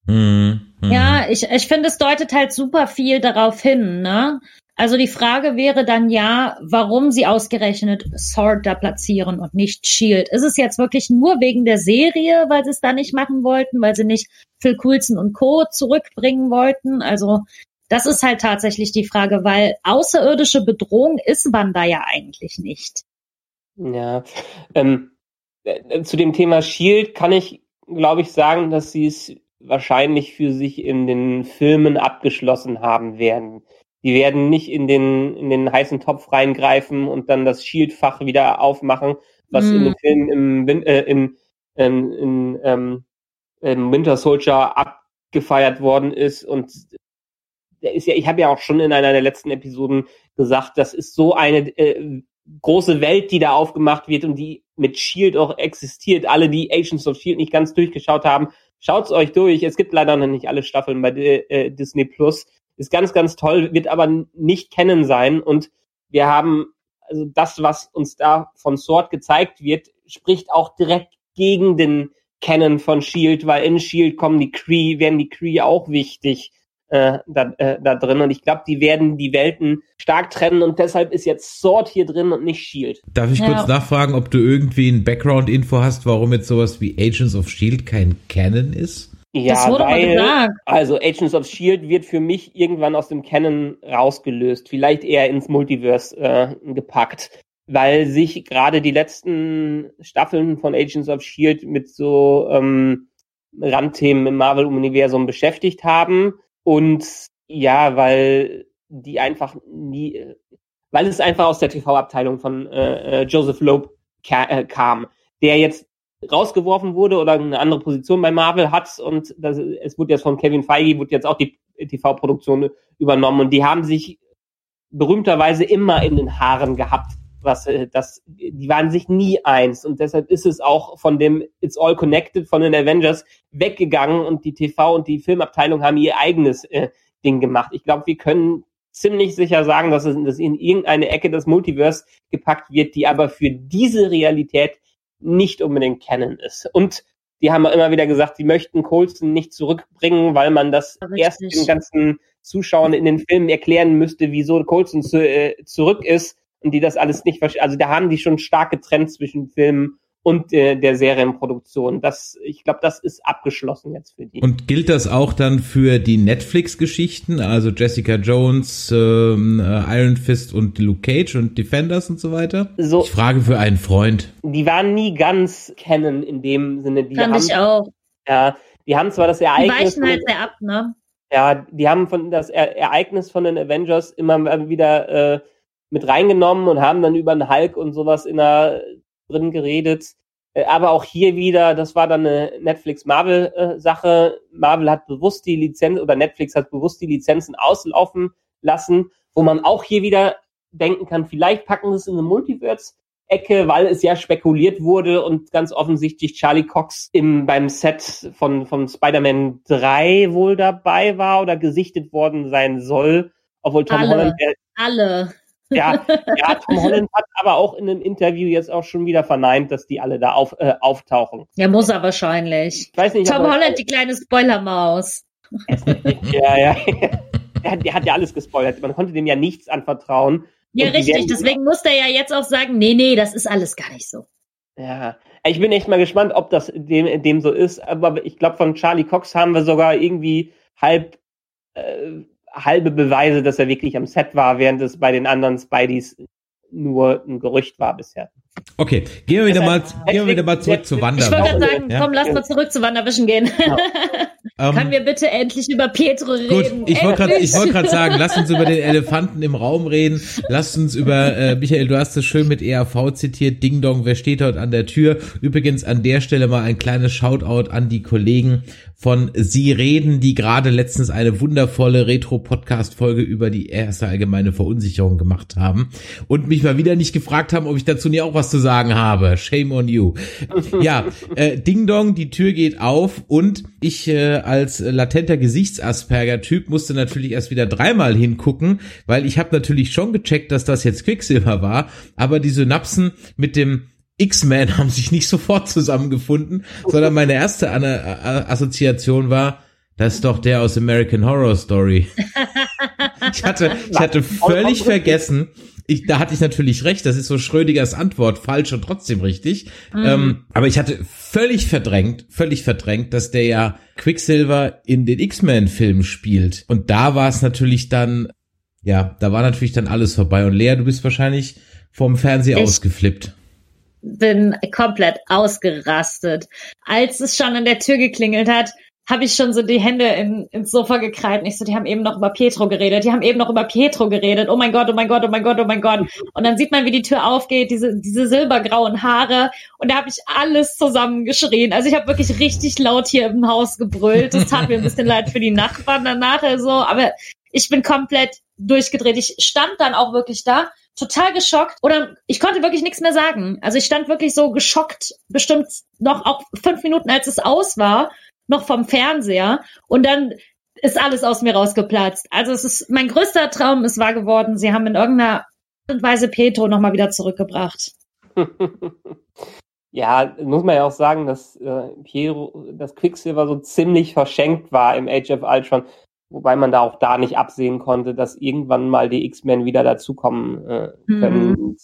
Hm, Ja, ich, ich finde, es deutet halt super viel darauf hin, ne? Also die Frage wäre dann ja, warum sie ausgerechnet Sword da platzieren und nicht Shield. Ist es jetzt wirklich nur wegen der Serie, weil sie es da nicht machen wollten, weil sie nicht Phil Coulson und Co. zurückbringen wollten? Also das ist halt tatsächlich die Frage, weil außerirdische Bedrohung ist man da ja eigentlich nicht. Ja, ähm, äh, zu dem Thema Shield kann ich, glaube ich, sagen, dass sie es wahrscheinlich für sich in den Filmen abgeschlossen haben werden. Die werden nicht in den, in den heißen Topf reingreifen und dann das Shieldfach wieder aufmachen, was mm. in den Filmen im, äh, in, in, in, ähm, im Winter Soldier abgefeiert worden ist. Und der ist ja, ich habe ja auch schon in einer der letzten Episoden gesagt, das ist so eine äh, große Welt, die da aufgemacht wird und die mit Shield auch existiert. Alle, die Agents of Shield nicht ganz durchgeschaut haben, schaut's euch durch. Es gibt leider noch nicht alle Staffeln bei äh, Disney Plus. Ist ganz, ganz toll, wird aber nicht kennen sein. Und wir haben, also das, was uns da von Sword gezeigt wird, spricht auch direkt gegen den Canon von Shield, weil in Shield kommen die Kree, werden die Kree auch wichtig äh, da, äh, da drin. Und ich glaube, die werden die Welten stark trennen und deshalb ist jetzt Sword hier drin und nicht Shield. Darf ich ja. kurz nachfragen, ob du irgendwie ein Background-Info hast, warum jetzt sowas wie Agents of Shield kein Canon ist? Ja, das wurde weil, gesagt. also Agents of Shield wird für mich irgendwann aus dem Canon rausgelöst, vielleicht eher ins Multiverse äh, gepackt, weil sich gerade die letzten Staffeln von Agents of Shield mit so ähm, Randthemen im Marvel-Universum beschäftigt haben und ja, weil die einfach nie, weil es einfach aus der TV-Abteilung von äh, äh, Joseph Loeb ka äh, kam, der jetzt rausgeworfen wurde oder eine andere Position bei Marvel hat und das, es wurde jetzt von Kevin Feige, wurde jetzt auch die TV-Produktion übernommen und die haben sich berühmterweise immer in den Haaren gehabt, was äh, das, die waren sich nie eins und deshalb ist es auch von dem It's All Connected von den Avengers weggegangen und die TV und die Filmabteilung haben ihr eigenes äh, Ding gemacht. Ich glaube, wir können ziemlich sicher sagen, dass es dass in irgendeine Ecke des Multiverse gepackt wird, die aber für diese Realität nicht unbedingt kennen ist. Und die haben immer wieder gesagt, sie möchten Colson nicht zurückbringen, weil man das Richtig. erst den ganzen Zuschauern in den Filmen erklären müsste, wieso Colson zu, äh, zurück ist und die das alles nicht verstehen. Also da haben die schon stark getrennt zwischen Filmen und äh, der Serienproduktion. Das, ich glaube, das ist abgeschlossen jetzt für die. Und gilt das auch dann für die Netflix-Geschichten, also Jessica Jones, ähm, äh, Iron Fist und Luke Cage und Defenders und so weiter? So, ich frage für einen Freund. Die waren nie ganz kennen in dem Sinne. Die Fand haben, ich auch. Ja, die haben zwar das Ereignis. Die weichen halt sehr ab, ne? Ja, die haben von das Ereignis von den Avengers immer wieder äh, mit reingenommen und haben dann über den Hulk und sowas in der drin geredet. Äh, aber auch hier wieder, das war dann eine Netflix-Marvel-Sache. Marvel hat bewusst die Lizenz oder Netflix hat bewusst die Lizenzen auslaufen lassen, wo man auch hier wieder denken kann, vielleicht packen sie es in eine Multiverse-Ecke, weil es ja spekuliert wurde und ganz offensichtlich Charlie Cox im, beim Set von, von Spider-Man 3 wohl dabei war oder gesichtet worden sein soll. Obwohl Tom alle, Holland. Alle. Ja, ja, Tom Holland hat aber auch in einem Interview jetzt auch schon wieder verneint, dass die alle da auf, äh, auftauchen. Ja, muss er wahrscheinlich. Ich weiß nicht, Tom Holland, die kleine Spoilermaus. ja, ja. Der hat, der hat ja alles gespoilert. Man konnte dem ja nichts anvertrauen. Ja, richtig. Deswegen muss er ja jetzt auch sagen, nee, nee, das ist alles gar nicht so. Ja, ich bin echt mal gespannt, ob das dem, dem so ist. Aber ich glaube, von Charlie Cox haben wir sogar irgendwie halb äh, halbe Beweise, dass er wirklich am Set war, während es bei den anderen Spideys nur ein Gerücht war bisher. Okay, gehen wir wieder mal, gehen wir wieder mal zurück zu Wanda. Ich wollte gerade sagen, ja? komm, lass mal zurück zu Wanderwischen gehen. Ja. Ähm, Können wir bitte endlich über Pietro reden? Gut, ich wollte gerade wollt sagen, lass uns über den Elefanten im Raum reden. Lass uns über, äh, Michael, du hast es schön mit ERV zitiert, Ding Dong, wer steht dort an der Tür? Übrigens an der Stelle mal ein kleines Shoutout an die Kollegen von Sie reden, die gerade letztens eine wundervolle Retro-Podcast-Folge über die erste allgemeine Verunsicherung gemacht haben und mich mal wieder nicht gefragt haben, ob ich dazu nie auch was zu sagen habe. Shame on you. ja, äh, Ding Dong, die Tür geht auf und ich äh, als latenter Gesichtsasperger-Typ musste natürlich erst wieder dreimal hingucken, weil ich habe natürlich schon gecheckt, dass das jetzt Quicksilver war, aber die Synapsen mit dem X-Men haben sich nicht sofort zusammengefunden, sondern meine erste Assoziation war, das ist doch der aus American Horror Story. Ich hatte, ich hatte völlig vergessen, ich, da hatte ich natürlich recht, das ist so Schrödigers Antwort, falsch und trotzdem richtig. Mhm. Ähm, aber ich hatte völlig verdrängt, völlig verdrängt, dass der ja Quicksilver in den X-Men-Filmen spielt. Und da war es natürlich dann, ja, da war natürlich dann alles vorbei. Und Lea, du bist wahrscheinlich vom Fernseher ich ausgeflippt bin komplett ausgerastet. Als es schon an der Tür geklingelt hat, habe ich schon so die Hände in, ins Sofa gekrallt. Und ich so, die haben eben noch über Pietro geredet. Die haben eben noch über Pietro geredet. Oh mein Gott, oh mein Gott, oh mein Gott, oh mein Gott. Und dann sieht man, wie die Tür aufgeht, diese, diese silbergrauen Haare. Und da habe ich alles zusammengeschrien. Also ich habe wirklich richtig laut hier im Haus gebrüllt. Das tat mir ein bisschen leid für die Nachbarn danach. Also, aber ich bin komplett durchgedreht. Ich stand dann auch wirklich da total geschockt oder ich konnte wirklich nichts mehr sagen. Also ich stand wirklich so geschockt, bestimmt noch auch fünf Minuten, als es aus war, noch vom Fernseher und dann ist alles aus mir rausgeplatzt. Also es ist mein größter Traum ist wahr geworden. Sie haben in irgendeiner Art und Weise Petro nochmal wieder zurückgebracht. ja, muss man ja auch sagen, dass äh, Piero, das Quicksilver so ziemlich verschenkt war im Age of Ultron. Wobei man da auch da nicht absehen konnte, dass irgendwann mal die X-Men wieder dazukommen äh, können. Mhm.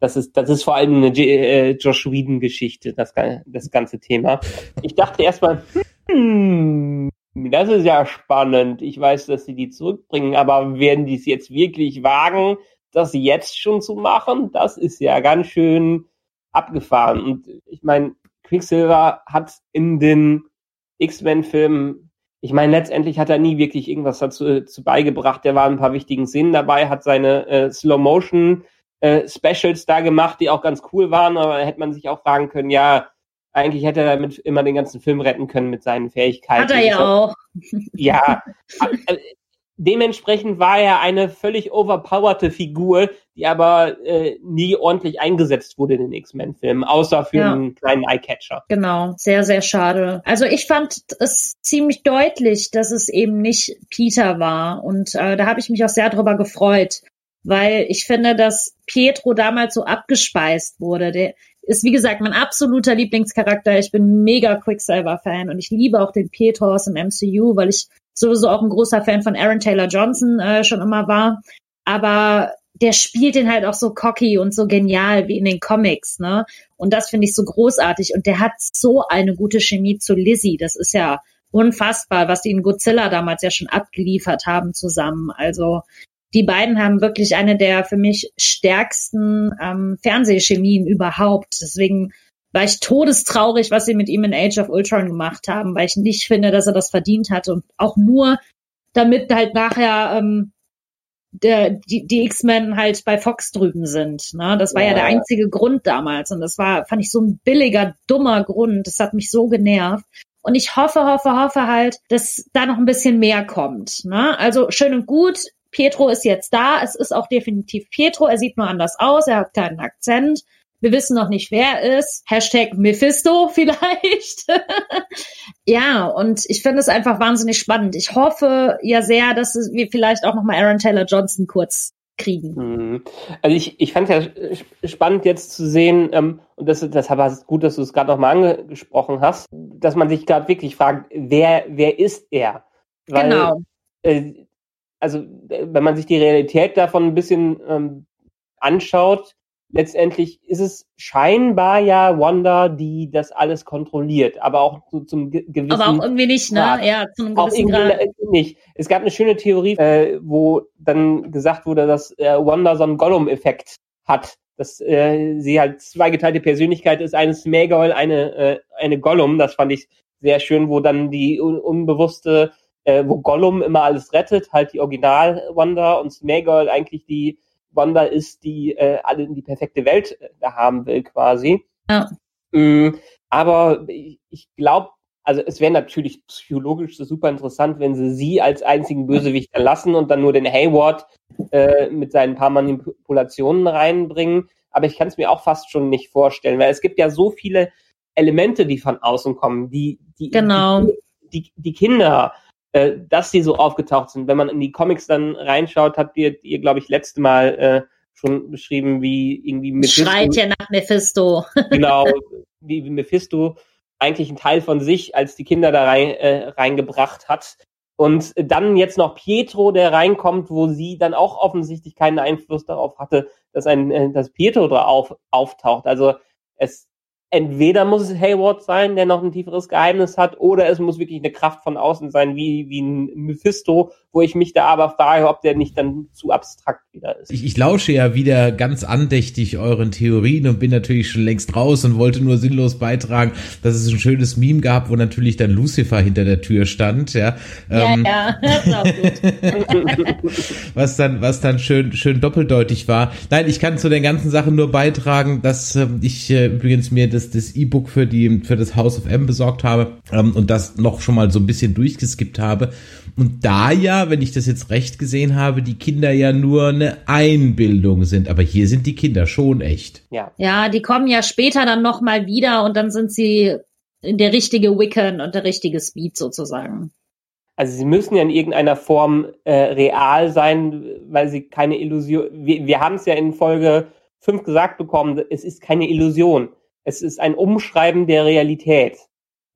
Das ist, das ist vor allem eine J äh, Josh Whedon-Geschichte, das, das ganze Thema. Ich dachte erstmal, hm, das ist ja spannend. Ich weiß, dass sie die zurückbringen, aber werden die es jetzt wirklich wagen, das jetzt schon zu machen? Das ist ja ganz schön abgefahren. Und ich meine, Quicksilver hat in den X-Men-Filmen ich meine, letztendlich hat er nie wirklich irgendwas dazu, dazu beigebracht. Der war ein paar wichtigen Szenen dabei, hat seine äh, Slow-Motion äh, da gemacht, die auch ganz cool waren, aber hätte man sich auch fragen können, ja, eigentlich hätte er damit immer den ganzen Film retten können mit seinen Fähigkeiten. Hat er ja auch. Ja. Äh, dementsprechend war er eine völlig overpowerte Figur, die aber äh, nie ordentlich eingesetzt wurde in den X-Men-Filmen, außer für ja. einen kleinen Eyecatcher. Genau, sehr, sehr schade. Also ich fand es ziemlich deutlich, dass es eben nicht Peter war. Und äh, da habe ich mich auch sehr drüber gefreut, weil ich finde, dass Pietro damals so abgespeist wurde. Der ist, wie gesagt, mein absoluter Lieblingscharakter. Ich bin mega Quicksilver-Fan und ich liebe auch den Pietro aus dem MCU, weil ich sowieso auch ein großer Fan von Aaron Taylor Johnson äh, schon immer war. Aber der spielt den halt auch so cocky und so genial wie in den Comics, ne? Und das finde ich so großartig. Und der hat so eine gute Chemie zu Lizzie. Das ist ja unfassbar, was die in Godzilla damals ja schon abgeliefert haben zusammen. Also die beiden haben wirklich eine der für mich stärksten ähm, Fernsehchemien überhaupt. Deswegen war ich todestraurig, was sie mit ihm in Age of Ultron gemacht haben, weil ich nicht finde, dass er das verdient hat und auch nur damit halt nachher ähm, der, die, die X-Men halt bei Fox drüben sind. Ne? Das war ja. ja der einzige Grund damals und das war, fand ich so ein billiger, dummer Grund. Das hat mich so genervt. Und ich hoffe, hoffe, hoffe halt, dass da noch ein bisschen mehr kommt. Ne? Also schön und gut. Pietro ist jetzt da. Es ist auch definitiv Pietro. Er sieht nur anders aus. Er hat keinen Akzent. Wir wissen noch nicht, wer er ist. Hashtag Mephisto vielleicht. ja, und ich finde es einfach wahnsinnig spannend. Ich hoffe ja sehr, dass wir vielleicht auch nochmal Aaron Taylor Johnson kurz kriegen. Mhm. Also ich, ich fand es ja spannend jetzt zu sehen, ähm, und das, deshalb war es gut, dass du es gerade nochmal angesprochen hast, dass man sich gerade wirklich fragt, wer, wer ist er? Weil, genau. Äh, also wenn man sich die Realität davon ein bisschen ähm, anschaut, letztendlich ist es scheinbar ja Wanda, die das alles kontrolliert, aber auch so zum gewissen Aber auch irgendwie nicht, ne? Grad. Ja, zu einem gewissen auch Grad. nicht. Es gab eine schöne Theorie, äh, wo dann gesagt wurde, dass äh, Wanda so einen Gollum-Effekt hat, dass äh, sie halt zweigeteilte Persönlichkeit ist, eine Smeagol, eine äh, eine Gollum. Das fand ich sehr schön, wo dann die un unbewusste, äh, wo Gollum immer alles rettet, halt die Original Wanda und Smeagol eigentlich die Wanda ist, die äh, alle in die perfekte Welt äh, haben will quasi. Ja. Mm, aber ich, ich glaube also es wäre natürlich psychologisch super interessant, wenn sie sie als einzigen Bösewicht erlassen und dann nur den Hayward äh, mit seinen paar Manipulationen reinbringen. Aber ich kann es mir auch fast schon nicht vorstellen, weil es gibt ja so viele Elemente, die von außen kommen, die, die, genau. die, die, die Kinder, äh, dass sie so aufgetaucht sind. Wenn man in die Comics dann reinschaut, habt ihr, ihr glaube ich, letzte Mal äh, schon beschrieben, wie irgendwie Mephisto. Schreit ja nach Mephisto. genau, wie, wie Mephisto eigentlich ein Teil von sich als die Kinder da rein, äh, reingebracht hat. Und dann jetzt noch Pietro, der reinkommt, wo sie dann auch offensichtlich keinen Einfluss darauf hatte, dass ein, äh, dass Pietro da auf, auftaucht. Also es entweder muss es Hayward sein, der noch ein tieferes Geheimnis hat, oder es muss wirklich eine Kraft von außen sein, wie, wie ein Mephisto, wo ich mich da aber frage, ob der nicht dann zu abstrakt wieder ist. Ich, ich lausche ja wieder ganz andächtig euren Theorien und bin natürlich schon längst raus und wollte nur sinnlos beitragen, dass es ein schönes Meme gab, wo natürlich dann Lucifer hinter der Tür stand, ja. Ja, ähm, ja, das auch gut. was dann, was dann schön, schön doppeldeutig war. Nein, ich kann zu den ganzen Sachen nur beitragen, dass äh, ich äh, übrigens mir das das E-Book für die für das House of M besorgt habe ähm, und das noch schon mal so ein bisschen durchgeskippt habe und da ja, wenn ich das jetzt recht gesehen habe, die Kinder ja nur eine Einbildung sind, aber hier sind die Kinder schon echt. Ja. Ja, die kommen ja später dann noch mal wieder und dann sind sie der richtige Wiccan und der richtige Speed sozusagen. Also sie müssen ja in irgendeiner Form äh, real sein, weil sie keine Illusion. Wir, wir haben es ja in Folge 5 gesagt bekommen, es ist keine Illusion. Es ist ein Umschreiben der Realität.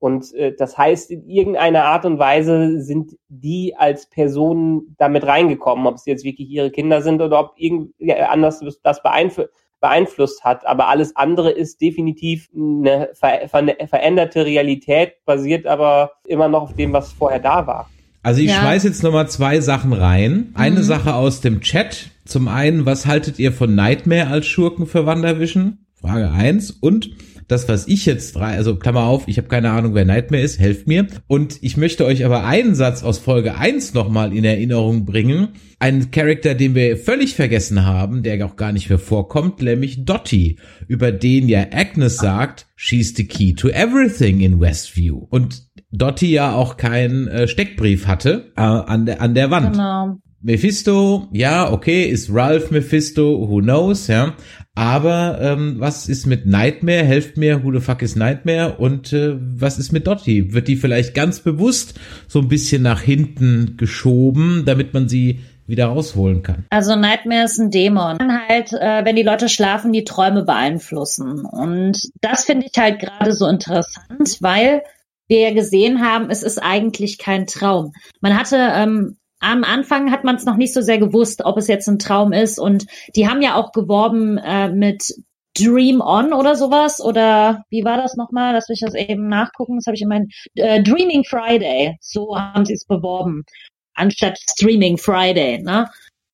Und äh, das heißt, in irgendeiner Art und Weise sind die als Personen damit reingekommen, ob es jetzt wirklich ihre Kinder sind oder ob irgendwie anders das beeinflusst beeinflusst hat. Aber alles andere ist definitiv eine ver ver veränderte Realität, basiert aber immer noch auf dem, was vorher da war. Also ich ja. schmeiß jetzt nochmal zwei Sachen rein. Eine mhm. Sache aus dem Chat. Zum einen, was haltet ihr von Nightmare als Schurken für Wandervision? Frage eins Und das, was ich jetzt drei, also Klammer auf, ich habe keine Ahnung, wer Nightmare ist, helft mir. Und ich möchte euch aber einen Satz aus Folge 1 nochmal in Erinnerung bringen. Ein Charakter, den wir völlig vergessen haben, der auch gar nicht mehr vorkommt, nämlich Dottie, über den ja Agnes sagt, she's the key to everything in Westview. Und Dottie ja auch keinen äh, Steckbrief hatte äh, an, der, an der Wand. Genau. Mephisto, ja, okay, ist Ralph Mephisto, who knows, ja. Aber ähm, was ist mit Nightmare? Helft mir, who the fuck is Nightmare? Und äh, was ist mit Dottie? Wird die vielleicht ganz bewusst so ein bisschen nach hinten geschoben, damit man sie wieder rausholen kann? Also Nightmare ist ein Dämon. Halt, äh, wenn die Leute schlafen, die Träume beeinflussen. Und das finde ich halt gerade so interessant, weil wir ja gesehen haben, es ist eigentlich kein Traum. Man hatte ähm, am Anfang hat man es noch nicht so sehr gewusst, ob es jetzt ein Traum ist. Und die haben ja auch geworben äh, mit Dream On oder sowas. Oder wie war das nochmal? Lass mich das eben nachgucken. Das habe ich in meinem äh, Dreaming Friday. So haben sie es beworben. Anstatt Streaming Friday. Ne?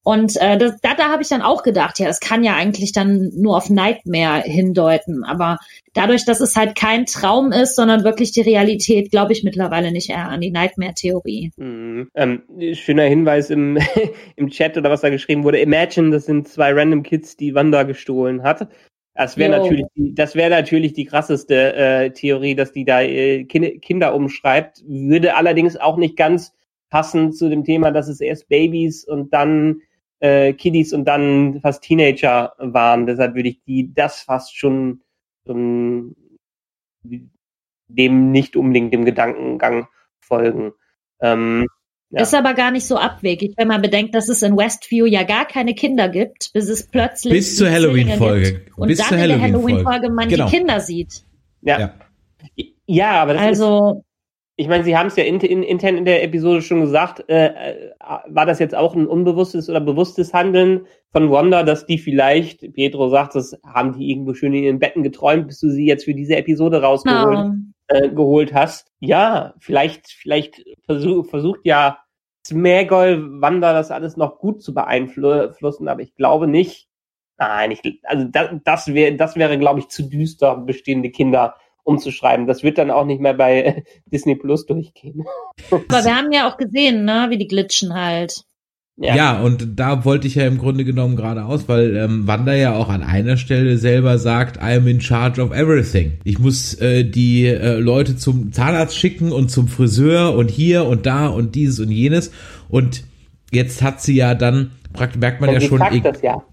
Und äh, das, da, da habe ich dann auch gedacht, ja, es kann ja eigentlich dann nur auf Nightmare hindeuten. Aber dadurch, dass es halt kein Traum ist, sondern wirklich die Realität, glaube ich mittlerweile nicht eher an die Nightmare-Theorie. Mhm. Ähm, schöner Hinweis im, im Chat oder was da geschrieben wurde. Imagine, das sind zwei random Kids, die Wanda gestohlen hat. Das wäre natürlich, die, das wäre natürlich die krasseste äh, Theorie, dass die da äh, Kinder umschreibt. Würde allerdings auch nicht ganz passen zu dem Thema, dass es erst Babys und dann äh, Kiddies und dann fast Teenager waren. Deshalb würde ich die das fast schon ähm, dem nicht unbedingt dem Gedankengang folgen. Ähm, ja. Ist aber gar nicht so abwegig, wenn man bedenkt, dass es in Westview ja gar keine Kinder gibt, bis es plötzlich bis zur Halloween-Folge und bis dann in der Halloween-Folge man genau. die Kinder sieht. Ja. ja. Ja, aber das also, ich meine, Sie haben es ja in, in, intern in der Episode schon gesagt, äh, äh, war das jetzt auch ein unbewusstes oder bewusstes Handeln von Wanda, dass die vielleicht, Pietro sagt, das haben die irgendwo schön in ihren Betten geträumt, bis du sie jetzt für diese Episode rausgeholt no. äh, geholt hast. Ja, vielleicht, vielleicht versuch, versucht ja Smagol Wanda das alles noch gut zu beeinflussen, aber ich glaube nicht. Nein, ich, also das, das wäre, das wäre, glaube ich, zu düster, bestehende Kinder umzuschreiben. Das wird dann auch nicht mehr bei Disney Plus durchgehen. Aber wir haben ja auch gesehen, ne, wie die glitschen halt. Ja. ja. und da wollte ich ja im Grunde genommen gerade aus, weil ähm, Wanda ja auch an einer Stelle selber sagt, I am in charge of everything. Ich muss äh, die äh, Leute zum Zahnarzt schicken und zum Friseur und hier und da und dieses und jenes. Und jetzt hat sie ja dann, merkt man und ja schon. Ja.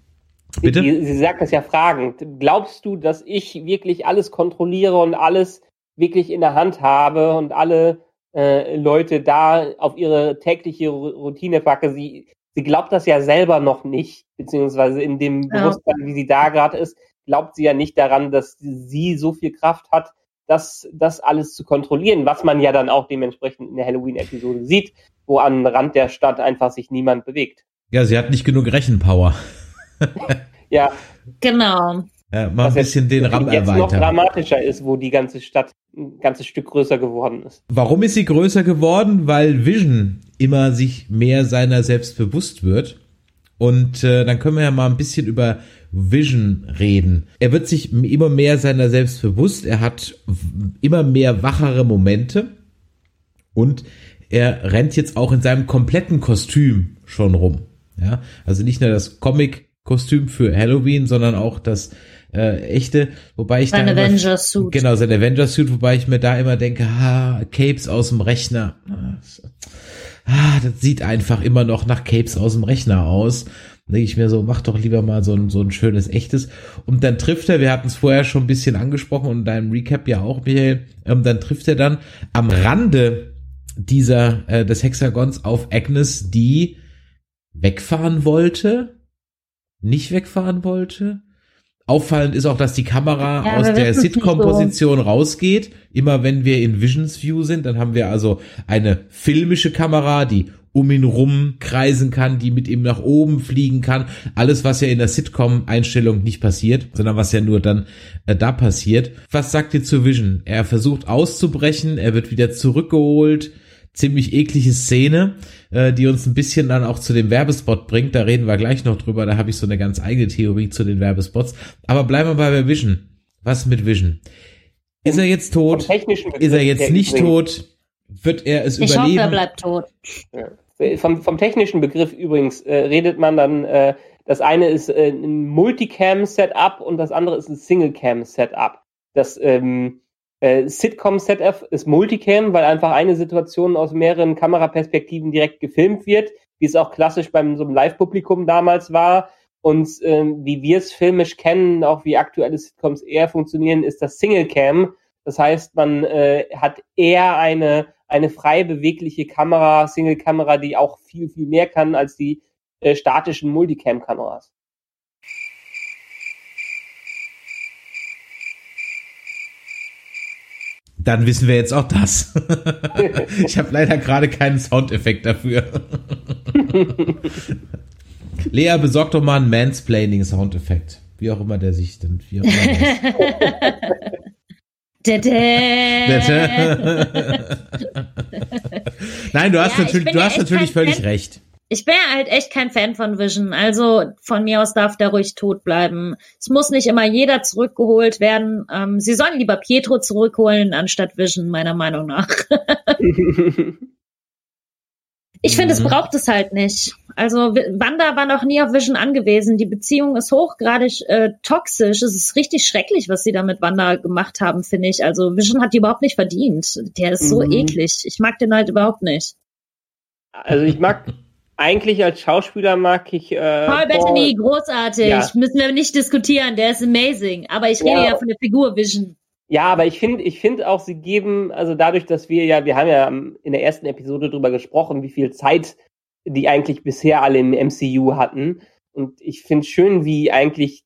Bitte? Sie, sie sagt das ja fragend. Glaubst du, dass ich wirklich alles kontrolliere und alles wirklich in der Hand habe und alle äh, Leute da auf ihre tägliche Routine packe. Sie, sie glaubt das ja selber noch nicht, beziehungsweise in dem ja. Bewusstsein, wie sie da gerade ist, glaubt sie ja nicht daran, dass sie so viel Kraft hat, das, das alles zu kontrollieren, was man ja dann auch dementsprechend in der Halloween-Episode sieht, wo am Rand der Stadt einfach sich niemand bewegt. Ja, sie hat nicht genug Rechenpower. Ja. Genau. Ja, mal ein bisschen den RAM jetzt erweitern. noch dramatischer ist, wo die ganze Stadt ein ganzes Stück größer geworden ist. Warum ist sie größer geworden? Weil Vision immer sich mehr seiner selbst bewusst wird. Und äh, dann können wir ja mal ein bisschen über Vision reden. Er wird sich immer mehr seiner selbst bewusst. Er hat immer mehr wachere Momente. Und er rennt jetzt auch in seinem kompletten Kostüm schon rum. Ja, also nicht nur das Comic-Kostüm für Halloween, sondern auch das äh, echte, wobei ich sein Avengers Suit. Genau, sein Avengers Suit, wobei ich mir da immer denke, ha, Capes aus dem Rechner. Ah, das sieht einfach immer noch nach Capes aus dem Rechner aus. Da denke ich mir so, mach doch lieber mal so ein, so ein schönes echtes. Und dann trifft er, wir hatten es vorher schon ein bisschen angesprochen und deinem Recap ja auch, Michael, ähm, dann trifft er dann am Rande dieser, äh, des Hexagons auf Agnes, die wegfahren wollte, nicht wegfahren wollte, Auffallend ist auch, dass die Kamera ja, aus der Sitcom-Position so. rausgeht. Immer wenn wir in Visions View sind, dann haben wir also eine filmische Kamera, die um ihn rum kreisen kann, die mit ihm nach oben fliegen kann. Alles, was ja in der Sitcom-Einstellung nicht passiert, sondern was ja nur dann äh, da passiert. Was sagt ihr zu Vision? Er versucht auszubrechen, er wird wieder zurückgeholt ziemlich eklige Szene, äh, die uns ein bisschen dann auch zu dem Werbespot bringt. Da reden wir gleich noch drüber. Da habe ich so eine ganz eigene Theorie zu den Werbespots. Aber bleiben wir bei Vision. Was mit Vision? Ist er jetzt tot? Ist er jetzt nicht tot? Wird er es ich überleben? Ich hoffe, er bleibt tot. Ja. Vom, vom technischen Begriff übrigens äh, redet man dann, äh, das eine ist äh, ein Multicam-Setup und das andere ist ein Single-Cam-Setup. Das ähm, äh, Sitcom-Setup ist Multicam, weil einfach eine Situation aus mehreren Kameraperspektiven direkt gefilmt wird, wie es auch klassisch beim so einem Live-Publikum damals war. Und ähm, wie wir es filmisch kennen, auch wie aktuelle Sitcoms eher funktionieren, ist das Single-Cam. Das heißt, man äh, hat eher eine, eine frei bewegliche Kamera, Single-Kamera, die auch viel, viel mehr kann als die äh, statischen Multicam-Kameras. Dann wissen wir jetzt auch das. ich habe leider gerade keinen Soundeffekt dafür. Lea, besorg doch mal einen Mansplaining-Soundeffekt. Wie auch immer der sich dann. Wie auch Nein, du hast ja, natürlich, du hast natürlich völlig recht ich bin halt echt kein Fan von Vision. Also von mir aus darf der ruhig tot bleiben. Es muss nicht immer jeder zurückgeholt werden. Ähm, sie sollen lieber Pietro zurückholen anstatt Vision, meiner Meinung nach. ich finde, es mhm. braucht es halt nicht. Also Wanda war noch nie auf Vision angewiesen. Die Beziehung ist hochgradig äh, toxisch. Es ist richtig schrecklich, was sie da mit Wanda gemacht haben, finde ich. Also Vision hat die überhaupt nicht verdient. Der ist so mhm. eklig. Ich mag den halt überhaupt nicht. Also ich mag eigentlich als Schauspieler mag ich. Äh, Paul Bettany, großartig. Ja. Müssen wir nicht diskutieren. Der ist amazing. Aber ich rede ja, ja von der Figur Vision. Ja, aber ich finde, ich finde auch, sie geben, also dadurch, dass wir ja, wir haben ja in der ersten Episode drüber gesprochen, wie viel Zeit die eigentlich bisher alle im MCU hatten. Und ich finde schön, wie eigentlich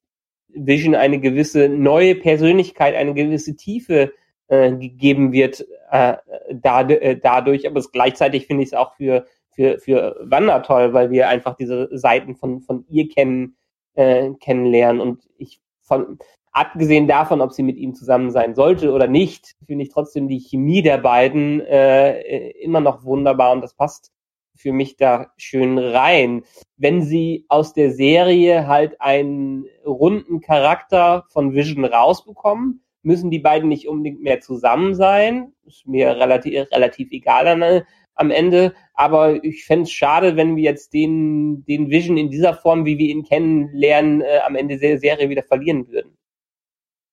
Vision eine gewisse neue Persönlichkeit, eine gewisse Tiefe äh, gegeben wird äh, da, äh, dadurch. Aber es, gleichzeitig finde ich es auch für für, für Wanda toll, weil wir einfach diese Seiten von, von ihr kennen, äh, kennenlernen. Und ich von, abgesehen davon, ob sie mit ihm zusammen sein sollte oder nicht, finde ich trotzdem die Chemie der beiden äh, immer noch wunderbar und das passt für mich da schön rein. Wenn sie aus der Serie halt einen runden Charakter von Vision rausbekommen, müssen die beiden nicht unbedingt mehr zusammen sein. Ist mir relativ, relativ egal an, am Ende. Aber ich fände es schade, wenn wir jetzt den, den Vision in dieser Form, wie wir ihn kennenlernen, äh, am Ende der Serie wieder verlieren würden.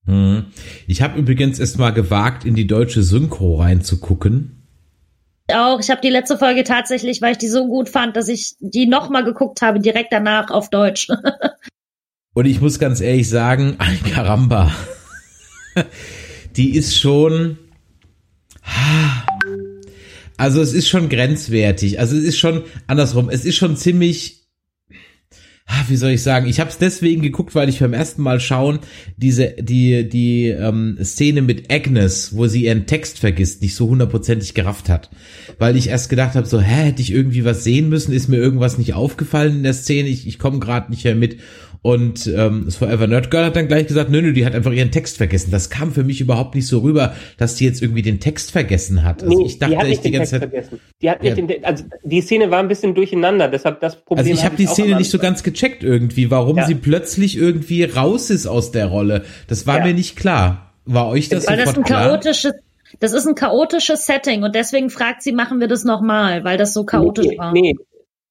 Hm. Ich habe übrigens erst mal gewagt, in die deutsche Synchro reinzugucken. Auch, ich habe die letzte Folge tatsächlich, weil ich die so gut fand, dass ich die nochmal geguckt habe, direkt danach auf Deutsch. Und ich muss ganz ehrlich sagen, ay, Karamba, die ist schon, also es ist schon grenzwertig. Also es ist schon andersrum. Es ist schon ziemlich wie soll ich sagen, ich habe es deswegen geguckt, weil ich beim ersten Mal schauen diese die die ähm, Szene mit Agnes, wo sie ihren Text vergisst, nicht so hundertprozentig gerafft hat, weil ich erst gedacht habe, so hä, hätte ich irgendwie was sehen müssen, ist mir irgendwas nicht aufgefallen in der Szene, ich, ich komme gerade nicht mehr mit und ähm, das Forever Nerd Girl hat dann gleich gesagt, nö, nö, die hat einfach ihren Text vergessen. Das kam für mich überhaupt nicht so rüber, dass die jetzt irgendwie den Text vergessen hat. Also nee, ich dachte, die hat nicht ich die ganze Text Zeit vergessen. Die hat nicht ja. den, also die Szene war ein bisschen durcheinander, deshalb das Problem. Also ich habe die Szene nicht so ganz gecheckt irgendwie, warum ja. sie plötzlich irgendwie raus ist aus der Rolle. Das war ja. mir nicht klar. War euch das Weil das ein chaotisches das ist ein chaotisches Setting und deswegen fragt sie, machen wir das nochmal, weil das so chaotisch nee, war. Nee,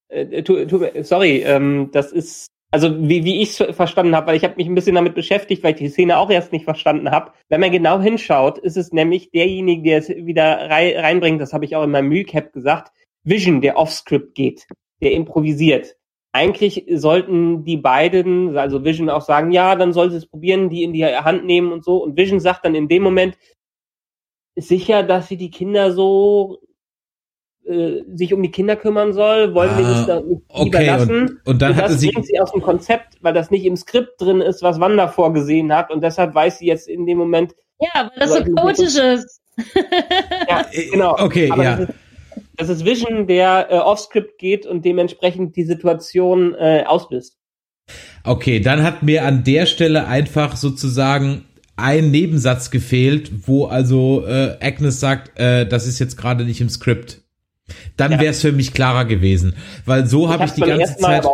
äh, tu, tu, sorry, ähm, das ist also wie, wie ich es verstanden habe, weil ich habe mich ein bisschen damit beschäftigt, weil ich die Szene auch erst nicht verstanden habe. Wenn man genau hinschaut, ist es nämlich derjenige, der es wieder rei reinbringt, das habe ich auch in meinem Recap gesagt, Vision, der off-script geht, der improvisiert. Eigentlich sollten die beiden, also Vision auch sagen, ja, dann soll sie es probieren, die in die Hand nehmen und so. Und Vision sagt dann in dem Moment, sicher, dass sie die Kinder so äh, sich um die Kinder kümmern soll, wollen ah, wir das da nicht okay, überlassen. Und, und dann und das sie bringt sie aus dem Konzept, weil das nicht im Skript drin ist, was Wanda vorgesehen hat und deshalb weiß sie jetzt in dem Moment. Ja, weil das so chaotisch ist. ja, genau. Okay, Aber ja. Das ist, das ist Vision, der äh, off-Script geht und dementsprechend die Situation äh, auslöst. Okay, dann hat mir an der Stelle einfach sozusagen ein Nebensatz gefehlt, wo also äh, Agnes sagt, äh, das ist jetzt gerade nicht im Skript. Dann ja. wäre es für mich klarer gewesen, weil so habe ich die ganze Zeit.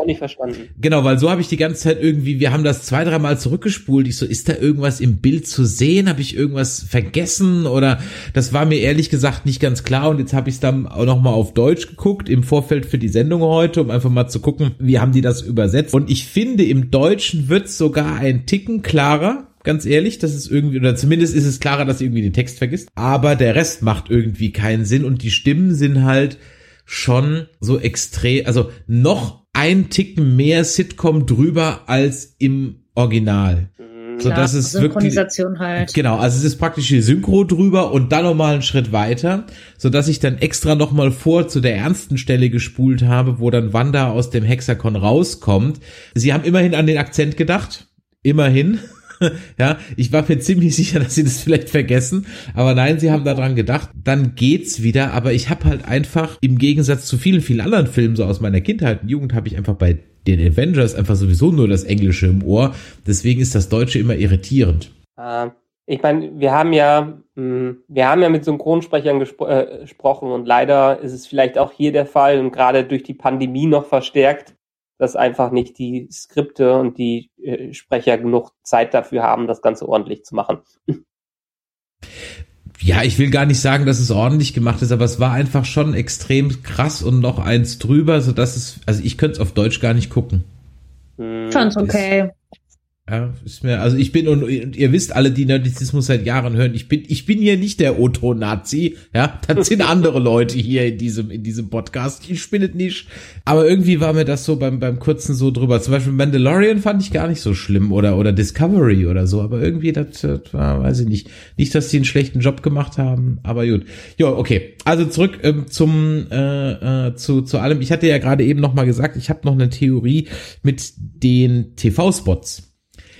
Genau, weil so habe ich die ganze Zeit irgendwie, wir haben das zwei, dreimal zurückgespult. Ich so, ist da irgendwas im Bild zu sehen? Habe ich irgendwas vergessen oder das war mir ehrlich gesagt nicht ganz klar und jetzt habe ich es dann auch noch mal auf Deutsch geguckt im Vorfeld für die Sendung heute, um einfach mal zu gucken, wie haben die das übersetzt und ich finde im Deutschen wird sogar ein Ticken klarer ganz ehrlich, das ist irgendwie, oder zumindest ist es klarer, dass sie irgendwie den Text vergisst, aber der Rest macht irgendwie keinen Sinn und die Stimmen sind halt schon so extrem, also noch ein Ticken mehr Sitcom drüber als im Original. So, Klar, das ist Synchronisation wirklich, halt. Genau, also es ist praktisch die Synchro drüber und dann nochmal einen Schritt weiter, so dass ich dann extra nochmal vor zu der ernsten Stelle gespult habe, wo dann Wanda aus dem Hexakon rauskommt. Sie haben immerhin an den Akzent gedacht. Immerhin. ja, ich war mir ziemlich sicher, dass sie das vielleicht vergessen, aber nein, sie haben daran gedacht. Dann geht's wieder, aber ich habe halt einfach im Gegensatz zu vielen, vielen anderen Filmen so aus meiner Kindheit und Jugend habe ich einfach bei den Avengers einfach sowieso nur das Englische im Ohr. Deswegen ist das Deutsche immer irritierend. Äh, ich meine, wir haben ja, mh, hm, wir haben ja mit Synchronsprechern gespro äh, gesprochen und leider ist es vielleicht auch hier der Fall und gerade durch die Pandemie noch verstärkt, dass einfach nicht die Skripte und die äh, Sprecher genug Zeit dafür haben, das Ganze ordentlich zu machen. Ja, ich will gar nicht sagen, dass es ordentlich gemacht ist, aber es war einfach schon extrem krass und noch eins drüber, so dass es, also ich könnte es auf Deutsch gar nicht gucken. Fand's okay. Ja, ist mir, also ich bin, und, und ihr wisst alle, die Nerdizismus seit Jahren hören, ich bin, ich bin hier nicht der Otto-Nazi, ja, das sind andere Leute hier in diesem, in diesem Podcast, ich es nicht. Aber irgendwie war mir das so beim, beim kurzen so drüber. Zum Beispiel Mandalorian fand ich gar nicht so schlimm oder, oder Discovery oder so, aber irgendwie, das, das war, weiß ich nicht. Nicht, dass die einen schlechten Job gemacht haben, aber gut. Ja, okay. Also zurück ähm, zum, äh, äh, zu, zu allem. Ich hatte ja gerade eben noch mal gesagt, ich habe noch eine Theorie mit den TV-Spots.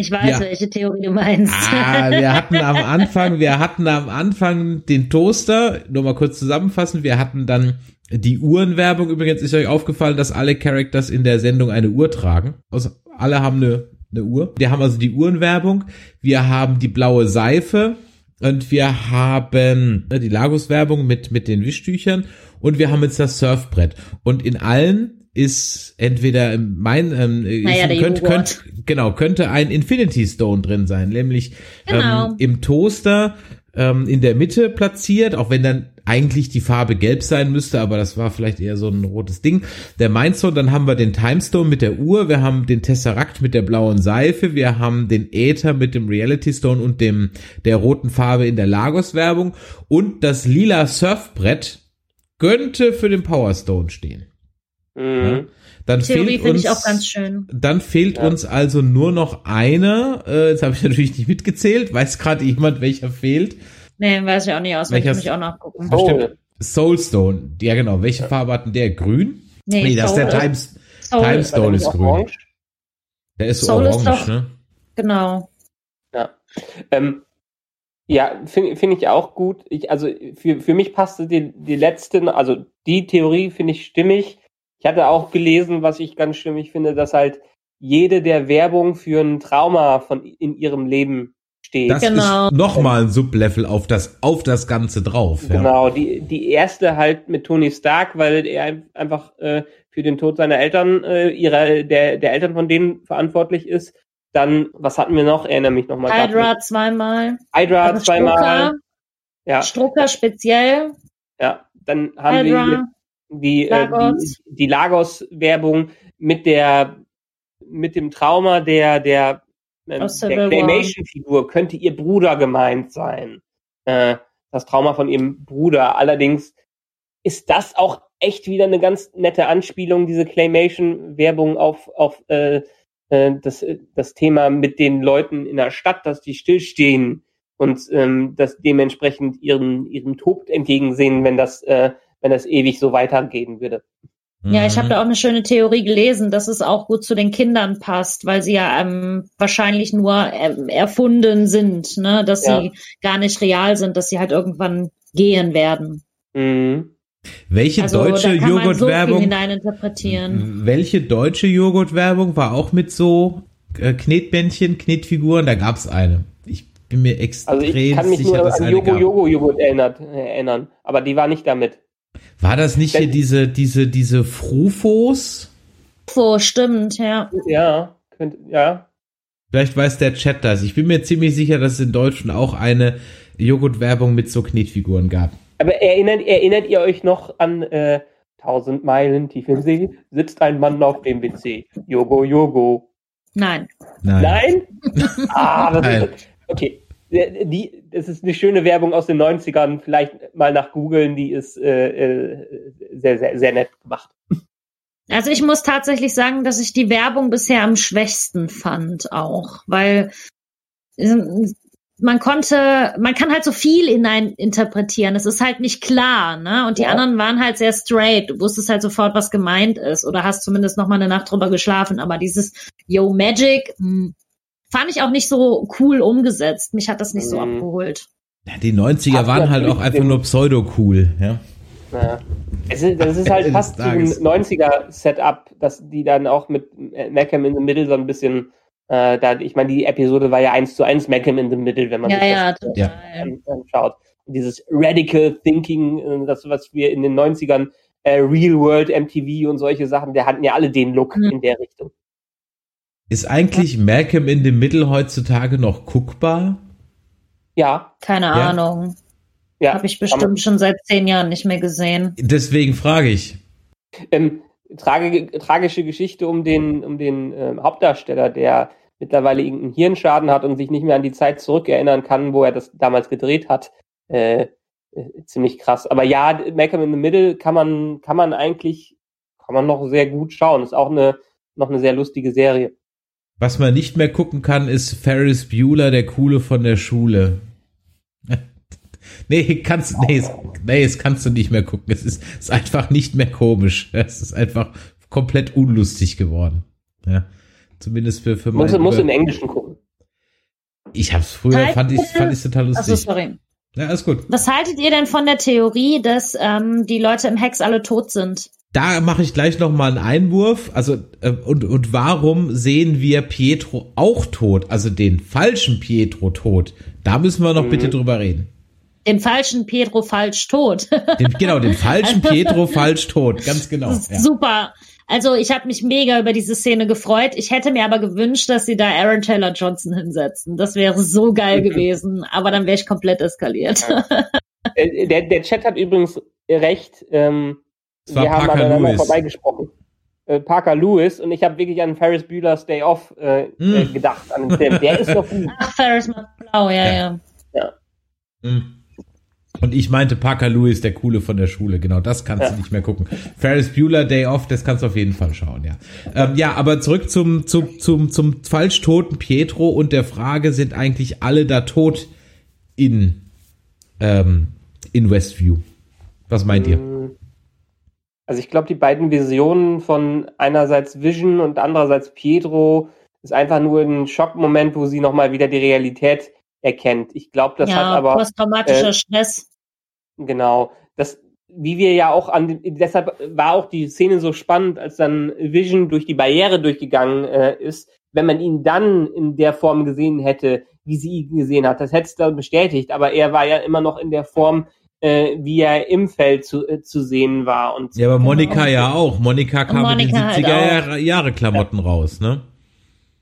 Ich weiß, ja. welche Theorie du meinst. Ah, wir hatten am Anfang, wir hatten am Anfang den Toaster, nur mal kurz zusammenfassen, wir hatten dann die Uhrenwerbung. Übrigens ist euch aufgefallen, dass alle Characters in der Sendung eine Uhr tragen. Also alle haben eine, eine Uhr. Wir haben also die Uhrenwerbung, wir haben die blaue Seife und wir haben ne, die Lagos-Werbung mit, mit den Wischtüchern und wir haben jetzt das Surfbrett. Und in allen ist entweder mein ähm, naja, ist, könnte, könnte, genau könnte ein Infinity Stone drin sein, nämlich ähm, genau. ähm, im Toaster ähm, in der Mitte platziert, auch wenn dann eigentlich die Farbe gelb sein müsste, aber das war vielleicht eher so ein rotes Ding. Der Mindstone, dann haben wir den Timestone mit der Uhr, wir haben den Tesseract mit der blauen Seife, wir haben den Äther mit dem Reality Stone und dem der roten Farbe in der Lagos-Werbung und das lila Surfbrett könnte für den Power Stone stehen. Mhm. Dann Theorie fehlt finde uns, ich auch ganz schön. Dann fehlt Ja. uns also nur noch eine. Äh, jetzt habe ich natürlich nicht mitgezählt. Weiß gerade jemand, welcher fehlt? Nee, weiß ich auch nicht aus, wenn ich Welches- muss ich auch nachgucken. Oh, Bestimmt. Soulstone. Ja, genau. Welche Farbe hat denn der? Grün? Nee, das ist der Times. Soul- Times- war der Stone nicht ist grün. orange? Der ist Soul ist orange, doch- ne? Genau. Ja. Ähm, ja, finde find ich auch gut. Ich, also für, für mich passte die, die letzten, also die Theorie finde ich stimmig. Ich hatte auch gelesen, was ich ganz stimmig finde, dass halt jede der Werbung für ein Trauma von in ihrem Leben steht. Das Genau. ist nochmal ein Sublevel auf das, auf das Ganze drauf. Ja. Genau, die, die erste halt mit Tony Stark, weil er ein- einfach äh, für den Tod seiner Eltern, äh, ihrer, der, der Eltern von denen verantwortlich ist. Dann, was hatten wir noch? Erinnere mich nochmal. Hydra zweimal. Hydra Also zweimal. Strucker, Ja, Strucker speziell. ja. Dann haben wir Die, äh, Lagos. die, die Lagos-Werbung mit der, mit dem Trauma der, der, ähm, der. Claymation-Figur könnte ihr Bruder gemeint sein. Äh, das Trauma von ihrem Bruder. Allerdings ist das auch echt wieder eine ganz nette Anspielung, diese Claymation-Werbung auf, auf äh, äh, das, äh, das Thema mit den Leuten in der Stadt, dass die stillstehen und ähm, das dementsprechend ihren, ihrem Tod entgegensehen, wenn das, äh, wenn das ewig so weitergehen würde. Ja, ich Mhm. habe da auch eine schöne Theorie gelesen, dass es auch gut zu den Kindern passt, weil sie ja ähm, wahrscheinlich nur ähm, erfunden sind, ne? dass Ja. sie gar nicht real sind, dass sie halt irgendwann gehen werden. Mhm. Welche Also deutsche da kann man so viel Joghurtwerbung? hineininterpretieren. Welche deutsche Joghurtwerbung war auch mit so äh, Knetbändchen, Knetfiguren? Da gab's eine. Ich bin mir extrem Also ich kann mich sicher, nur dass an gab. Yogo Joghurt erinnert, äh, erinnern, aber die war nicht damit. War das nicht hier diese, diese, diese Frufos? So, stimmt, ja. Ja, könnte, ja. Vielleicht weiß der Chat das. Ich bin mir ziemlich sicher, dass es in Deutschland auch eine Joghurtwerbung mit so Knetfiguren gab. Aber erinnert, erinnert ihr euch noch an äh, 1000 Meilen tief im See sitzt ein Mann auf dem WC. Yogo Yogo. Nein. Nein. Nein? ah, das Nein. ist, okay. Die, das ist eine schöne Werbung aus den 90ern. Vielleicht mal nach googeln, die ist äh, äh, sehr, sehr, sehr nett gemacht. Also ich muss tatsächlich sagen, dass ich die Werbung bisher am schwächsten fand auch, weil ähm, man konnte, man kann halt so viel hinein interpretieren. Es ist halt nicht klar, ne? Und die Ja. anderen waren halt sehr straight. Du wusstest halt sofort, was gemeint ist oder hast zumindest noch mal eine Nacht drüber geschlafen. Aber dieses Yo Magic hm, fand ich auch nicht so cool umgesetzt. Mich hat das nicht so Mhm. abgeholt. Ja, die 90er Hat waren halt auch einfach nur pseudo-cool, ja. Ja. Es ist, das ist halt fast so ein Tages. 90er-Setup, dass die dann auch mit Malcolm in the Middle so ein bisschen, äh, da, ich meine, die Episode war ja eins zu eins Malcolm in the Middle, wenn man Ja, sich ja, das Ja. anschaut. Und dieses Radical Thinking, äh, das, was wir in den 90ern, äh, Real World MTV und solche Sachen, der hatten ja alle den Look Mhm. in der Richtung. Ist eigentlich Malcolm in the Middle heutzutage noch guckbar? Ja, Keine Ja. Ahnung. ja. Habe ich bestimmt schon seit zehn Jahren nicht mehr gesehen. Deswegen frage ich. ähm, trage, tragische Geschichte um den, um den ähm, Hauptdarsteller, der mittlerweile irgendeinen Hirnschaden hat und sich nicht mehr an die Zeit zurückerinnern kann, wo er das damals gedreht hat. Äh, äh, ziemlich krass. Aber ja, Malcolm in the Middle kann man, kann man eigentlich, kann man noch sehr gut schauen. Ist auch eine, noch eine sehr lustige Serie. Was man nicht mehr gucken kann, ist Ferris Bueller, der Coole von der Schule. nee, kannst, nee, es, nee, es kannst du nicht mehr gucken. Es ist, ist einfach nicht mehr komisch. Es ist einfach komplett unlustig geworden. Ja. Zumindest für, für Muss, mein- muss im Englischen gucken. Ich hab's früher, fand ich, fand ich total Achso, lustig. sorry. Ja, alles gut. Was haltet ihr denn von der Theorie, dass ähm, die Leute im Hex alle tot sind? Da mache ich gleich noch mal einen Einwurf. Also äh, und und warum sehen wir Pietro auch tot? Also den falschen Pietro tot? Da müssen wir noch Mhm. bitte drüber reden. den falschen Pedro falsch tot. Den, genau, den falschen Pietro falsch tot. Ganz genau. Das ist Ja. Super. Also ich habe mich mega über diese Szene gefreut. Ich hätte mir aber gewünscht, dass sie da Aaron Taylor Johnson hinsetzen. Das wäre so geil gewesen. Aber dann wäre ich komplett eskaliert. Äh, der, der Chat hat übrigens recht. Ähm, Es war wir haben Parker aneinander Lewis. vorbeigesprochen. Äh, Parker Lewis und ich habe wirklich an Ferris Bueller's Day Off äh, Hm. äh, gedacht. An den Film. Der ist doch gut. Ach, Ferris macht blau, ja, ja. Mhm. Und ich meinte Parker Lewis, der Coole von der Schule. Genau, das kannst Ja. du nicht mehr gucken. Ferris Bueller Day Off, das kannst du auf jeden Fall schauen, ja. Ähm, ja, aber zurück zum, zum, zum, zum falsch toten Pietro und der Frage, sind eigentlich alle da tot in, ähm, in Westview? Was meint ihr? Also ich glaube, die beiden Visionen von einerseits Vision und andererseits Pietro ist einfach nur ein Schockmoment, wo sie nochmal wieder die Realität erkennt. Ich glaube, das ja, hat aber posttraumatischer äh, Stress. Genau. Das, wie wir ja auch an, deshalb war auch die Szene so spannend, als dann Vision durch die Barriere durchgegangen äh, ist. Wenn man ihn dann in der Form gesehen hätte, wie sie ihn gesehen hat, das hätte es dann bestätigt. Aber er war ja immer noch in der Form, äh, wie er im Feld zu, äh, zu sehen war. Und Ja, aber Monika ja auch. Monika kam in den Monika halt 70er auch. Jahre, Klamotten raus, ne?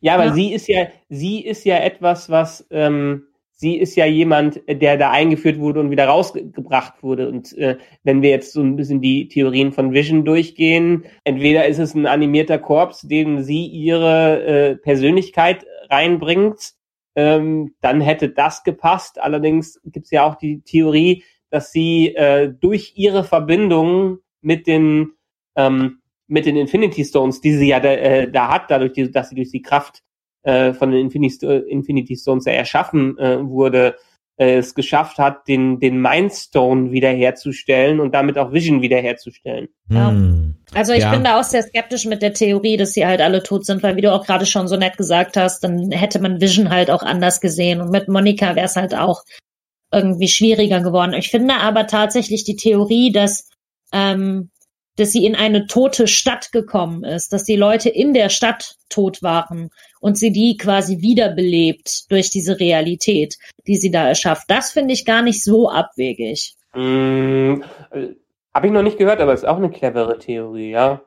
Ja, aber Ja. sie ist ja, sie ist ja etwas, was, ähm, sie ist ja jemand, der da eingeführt wurde und wieder rausgebracht wurde. Und äh, wenn wir jetzt so ein bisschen die Theorien von Vision durchgehen, entweder ist es ein animierter Korps, dem sie ihre äh, Persönlichkeit reinbringt, ähm, dann hätte das gepasst. Allerdings gibt es ja auch die Theorie, dass sie äh, durch ihre Verbindung mit den ähm, mit den Infinity Stones, die sie ja da, äh, da hat, dadurch, die, dass sie durch die Kraft äh, von den Infinity, Infinity Stones ja erschaffen äh, wurde, äh, es geschafft hat, den, den Mind Stone wiederherzustellen und damit auch Vision wiederherzustellen. Ja. Hm. Also ich Ja. bin da auch sehr skeptisch mit der Theorie, dass sie halt alle tot sind, weil wie du auch gerade schon so nett gesagt hast, dann hätte man Vision halt auch anders gesehen. Und mit Monika wäre es halt auch irgendwie schwieriger geworden. Ich finde aber tatsächlich die Theorie, dass, ähm, dass sie in eine tote Stadt gekommen ist, dass die Leute in der Stadt tot waren und sie die quasi wiederbelebt durch diese Realität, die sie da erschafft. Das finde ich gar nicht so abwegig. Mm, äh, Habe ich noch nicht gehört, aber ist auch eine clevere Theorie, ja.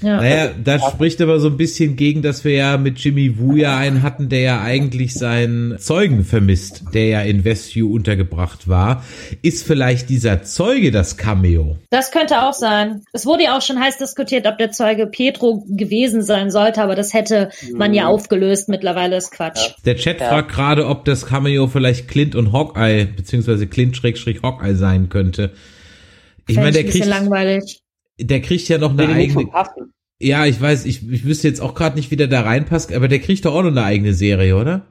Ja. Naja, das spricht aber so ein bisschen gegen, dass wir ja mit Jimmy Woo ja einen hatten, der ja eigentlich seinen Zeugen vermisst, der ja in Westview untergebracht war. Ist vielleicht dieser Zeuge das Cameo? Das könnte auch sein. Es wurde ja auch schon heiß diskutiert, ob der Zeuge Pietro gewesen sein sollte, aber das hätte man ja aufgelöst. Mittlerweile ist Quatsch. Der Chat Ja. fragt gerade, ob das Cameo vielleicht Clint und Hawkeye, beziehungsweise Clint-Hawkeye sein könnte. Ich meine, der ein bisschen kriegt, langweilig. Der kriegt ja noch eine eigene, ja, ich weiß, ich, ich wüsste jetzt auch gerade nicht, wie der da reinpasst, aber der kriegt doch auch noch eine eigene Serie, oder?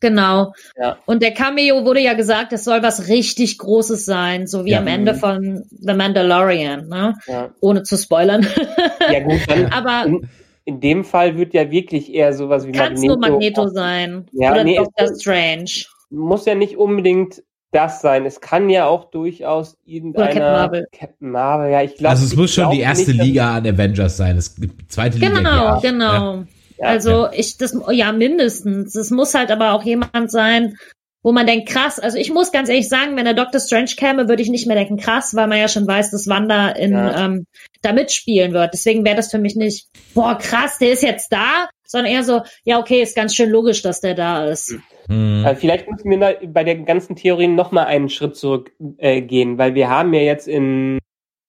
Genau. Ja. Und der Cameo wurde ja gesagt, es soll was richtig Großes sein, so wie Ja. am Ende von The Mandalorian, ne? Ja, Ohne zu spoilern. ja gut, dann Aber in, in dem Fall wird ja wirklich eher sowas wie kann es nur Magneto sein. Ja, Oder nee, Doctor Strange. muss ja nicht unbedingt das sein. Es kann ja auch durchaus irgendeiner Captain Marvel. Captain Marvel, ja, ich glaube. also es muss schon die erste Liga an Avengers sein. Es gibt zweite Liga. Genau, genau. Ja, also ich das ja mindestens. Es muss halt aber auch jemand sein, wo man denkt, krass, also ich muss ganz ehrlich sagen, wenn der Doctor Strange käme, würde ich nicht mehr denken, krass, weil man ja schon weiß, dass Wanda in Ja. ähm, da mitspielen wird. Deswegen wäre das für mich nicht, boah, krass, der ist jetzt da, sondern eher so, ja, okay, ist ganz schön logisch, dass der da ist. Hm. Äh, vielleicht müssen wir bei der ganzen Theorie noch mal einen Schritt zurück äh, gehen, weil wir haben ja jetzt in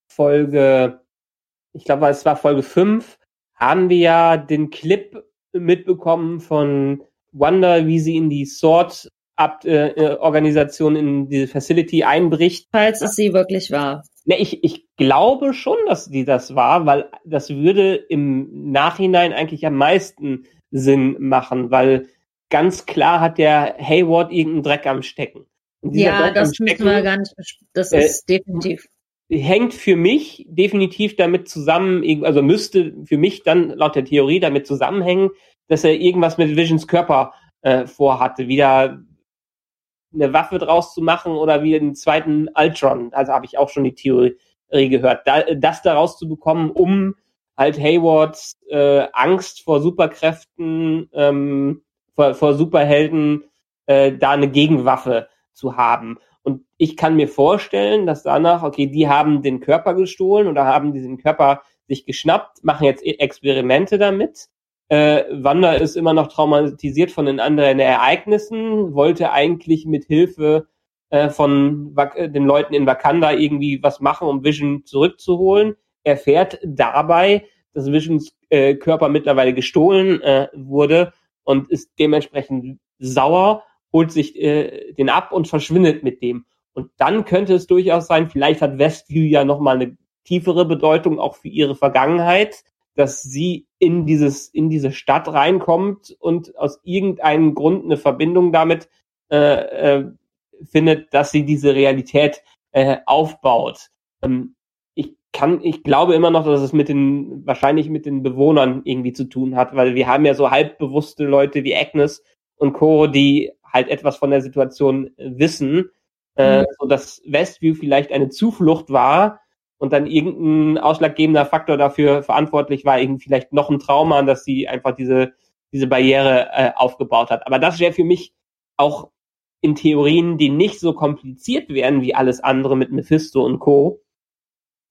Folge, ich glaube, es war Folge 5, haben wir ja den Clip mitbekommen von Wanda, wie sie in die Sword äh, äh, Organisation in diese Facility einbricht. Falls es sie wirklich war. Ne, ich, ich glaube schon, dass die das war, weil das würde im Nachhinein eigentlich am meisten Sinn machen, weil ganz klar hat der Hayward irgendeinen Dreck am Stecken. Ja, Dreck das müssen Stecken wir gar nicht, das Äh, ist definitiv. hängt für mich definitiv damit zusammen, also müsste für mich dann laut der Theorie damit zusammenhängen, dass er irgendwas mit Visions Körper äh, vorhatte, wieder eine Waffe draus zu machen oder wieder einen zweiten Ultron. Also habe ich auch schon die Theorie gehört. Da, das daraus zu bekommen, um halt Haywards äh, Angst vor Superkräften, ähm, vor, vor Superhelden, äh, da eine Gegenwaffe zu haben. Und ich kann mir vorstellen, dass danach, okay, die haben den Körper gestohlen oder haben diesen Körper sich geschnappt, machen jetzt e- Experimente damit. Äh, Wanda ist immer noch traumatisiert von den anderen Ereignissen, wollte eigentlich mit Hilfe äh, von äh, den Leuten in Wakanda irgendwie was machen, um Vision zurückzuholen. Erfährt dabei, dass Visions äh, Körper mittlerweile gestohlen äh, wurde und ist dementsprechend sauer, holt sich äh, den ab und verschwindet mit dem. Und dann könnte es durchaus sein, vielleicht hat Westview ja nochmal eine tiefere Bedeutung auch für ihre Vergangenheit, dass sie in dieses, in diese Stadt reinkommt und aus irgendeinem Grund eine Verbindung damit äh, äh, findet, dass sie diese Realität äh, aufbaut. Ähm, kann, ich glaube immer noch, dass es mit den, wahrscheinlich mit den Bewohnern irgendwie zu tun hat, weil wir haben ja so halbbewusste Leute wie Agnes und Co., die halt etwas von der Situation wissen, äh, mhm. so dass Westview vielleicht eine Zuflucht war und dann irgendein ausschlaggebender Faktor dafür verantwortlich war, eben vielleicht noch ein Trauma, dass sie einfach diese, diese Barriere äh, aufgebaut hat. Aber das wäre für mich auch in Theorien, die nicht so kompliziert wären wie alles andere mit Mephisto und Co.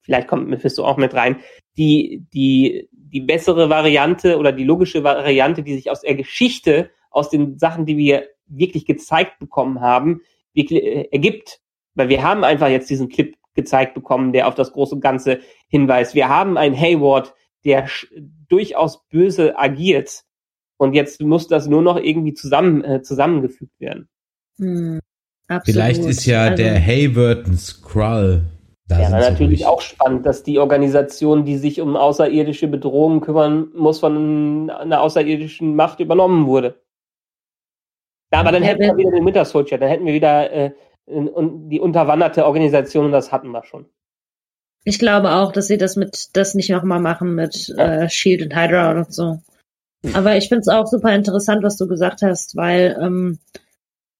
Vielleicht kommt Mephisto auch mit rein. Die, die, die bessere Variante oder die logische Variante, die sich aus der Geschichte, aus den Sachen, die wir wirklich gezeigt bekommen haben, wirklich äh, ergibt. Weil wir haben einfach jetzt diesen Clip gezeigt bekommen, der auf das große Ganze hinweist. Wir haben einen Hayward, der durchaus böse agiert. Und jetzt muss das nur noch irgendwie zusammen, äh, zusammengefügt werden. Hm, Vielleicht ist ja also, der Hayward ein Skrull. Da ja, natürlich ruhig. auch spannend, dass die Organisation, die sich um außerirdische Bedrohungen kümmern muss, von einer außerirdischen Macht übernommen wurde. Ja, aber dann hätten wir wieder den Winter Soldier, dann hätten wir wieder äh, die unterwanderte Organisation und das hatten wir schon. Ich glaube auch, dass sie das mit das nicht nochmal machen mit ja. äh, Shield und Hydra oder so. Aber ich finde es auch super interessant, was du gesagt hast, weil ähm,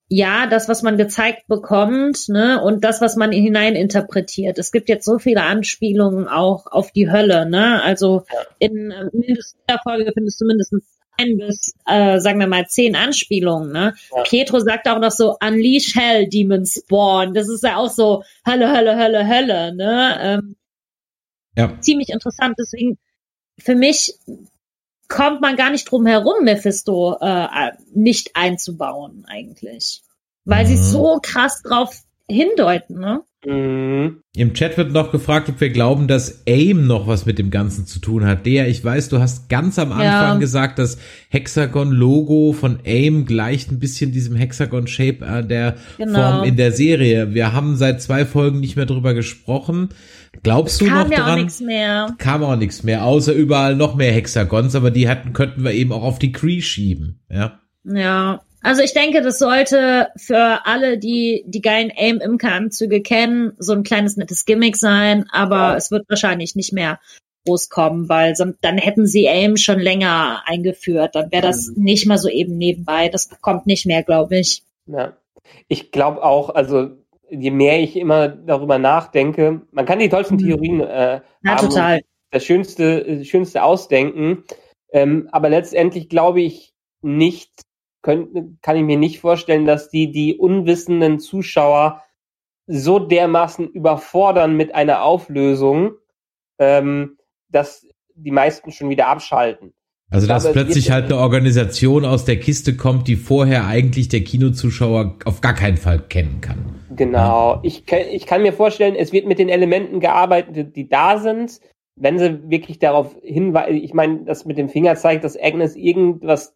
ja, das, was man gezeigt bekommt, ne, und das, was man hineininterpretiert. Es gibt jetzt so viele Anspielungen auch auf die Hölle, ne? Also in äh, mindestens der Folge findest du mindestens ein bis, äh, sagen wir mal, zehn Anspielungen, ne? Ja. Pietro sagt auch noch so, Unleash Hell, Demon Spawn. Das ist ja auch so Hölle, Hölle, Hölle, Hölle, ne? Ähm, ja. Ziemlich interessant. Deswegen, für mich kommt man gar nicht drum herum, Mephisto äh, nicht einzubauen eigentlich. Weil mhm. sie so krass drauf hindeuten, ne? Mhm. Im Chat wird noch gefragt, ob wir glauben, dass AIM noch was mit dem Ganzen zu tun hat. Der, ich weiß, du hast ganz am Anfang ja. gesagt, das Hexagon-Logo von AIM gleicht ein bisschen diesem Hexagon-Shape äh, der genau. Form in der Serie. Wir haben seit zwei Folgen nicht mehr drüber gesprochen. Glaubst du noch dran? Kam auch nichts mehr. Kam auch nichts mehr, außer überall noch mehr Hexagons, aber die hatten, könnten wir eben auch auf die Cree schieben, ja. Ja, also ich denke, das sollte für alle, die die geilen Aim-Imker-Anzüge kennen, so ein kleines nettes Gimmick sein, aber ja. es wird wahrscheinlich nicht mehr groß kommen, weil dann hätten sie Aim schon länger eingeführt. Dann wäre das mhm. nicht mal so eben nebenbei. Das kommt nicht mehr, glaube ich. Ja. Ich glaube auch, also je mehr ich immer darüber nachdenke, man kann die tollsten mhm. Theorien äh, ja, haben total. das Schönste, Schönste ausdenken, ähm, aber letztendlich glaube ich nicht, können, kann ich mir nicht vorstellen, dass die die unwissenden Zuschauer so dermaßen überfordern mit einer Auflösung, ähm, dass die meisten schon wieder abschalten. Also dass plötzlich halt eine Organisation aus der Kiste kommt, die vorher eigentlich der Kinozuschauer auf gar keinen Fall kennen kann. Genau. Ja. Ich, ich kann mir vorstellen, es wird mit den Elementen gearbeitet, die da sind. Wenn sie wirklich darauf hinweisen, ich meine, das mit dem Finger zeigt, dass Agnes irgendwas,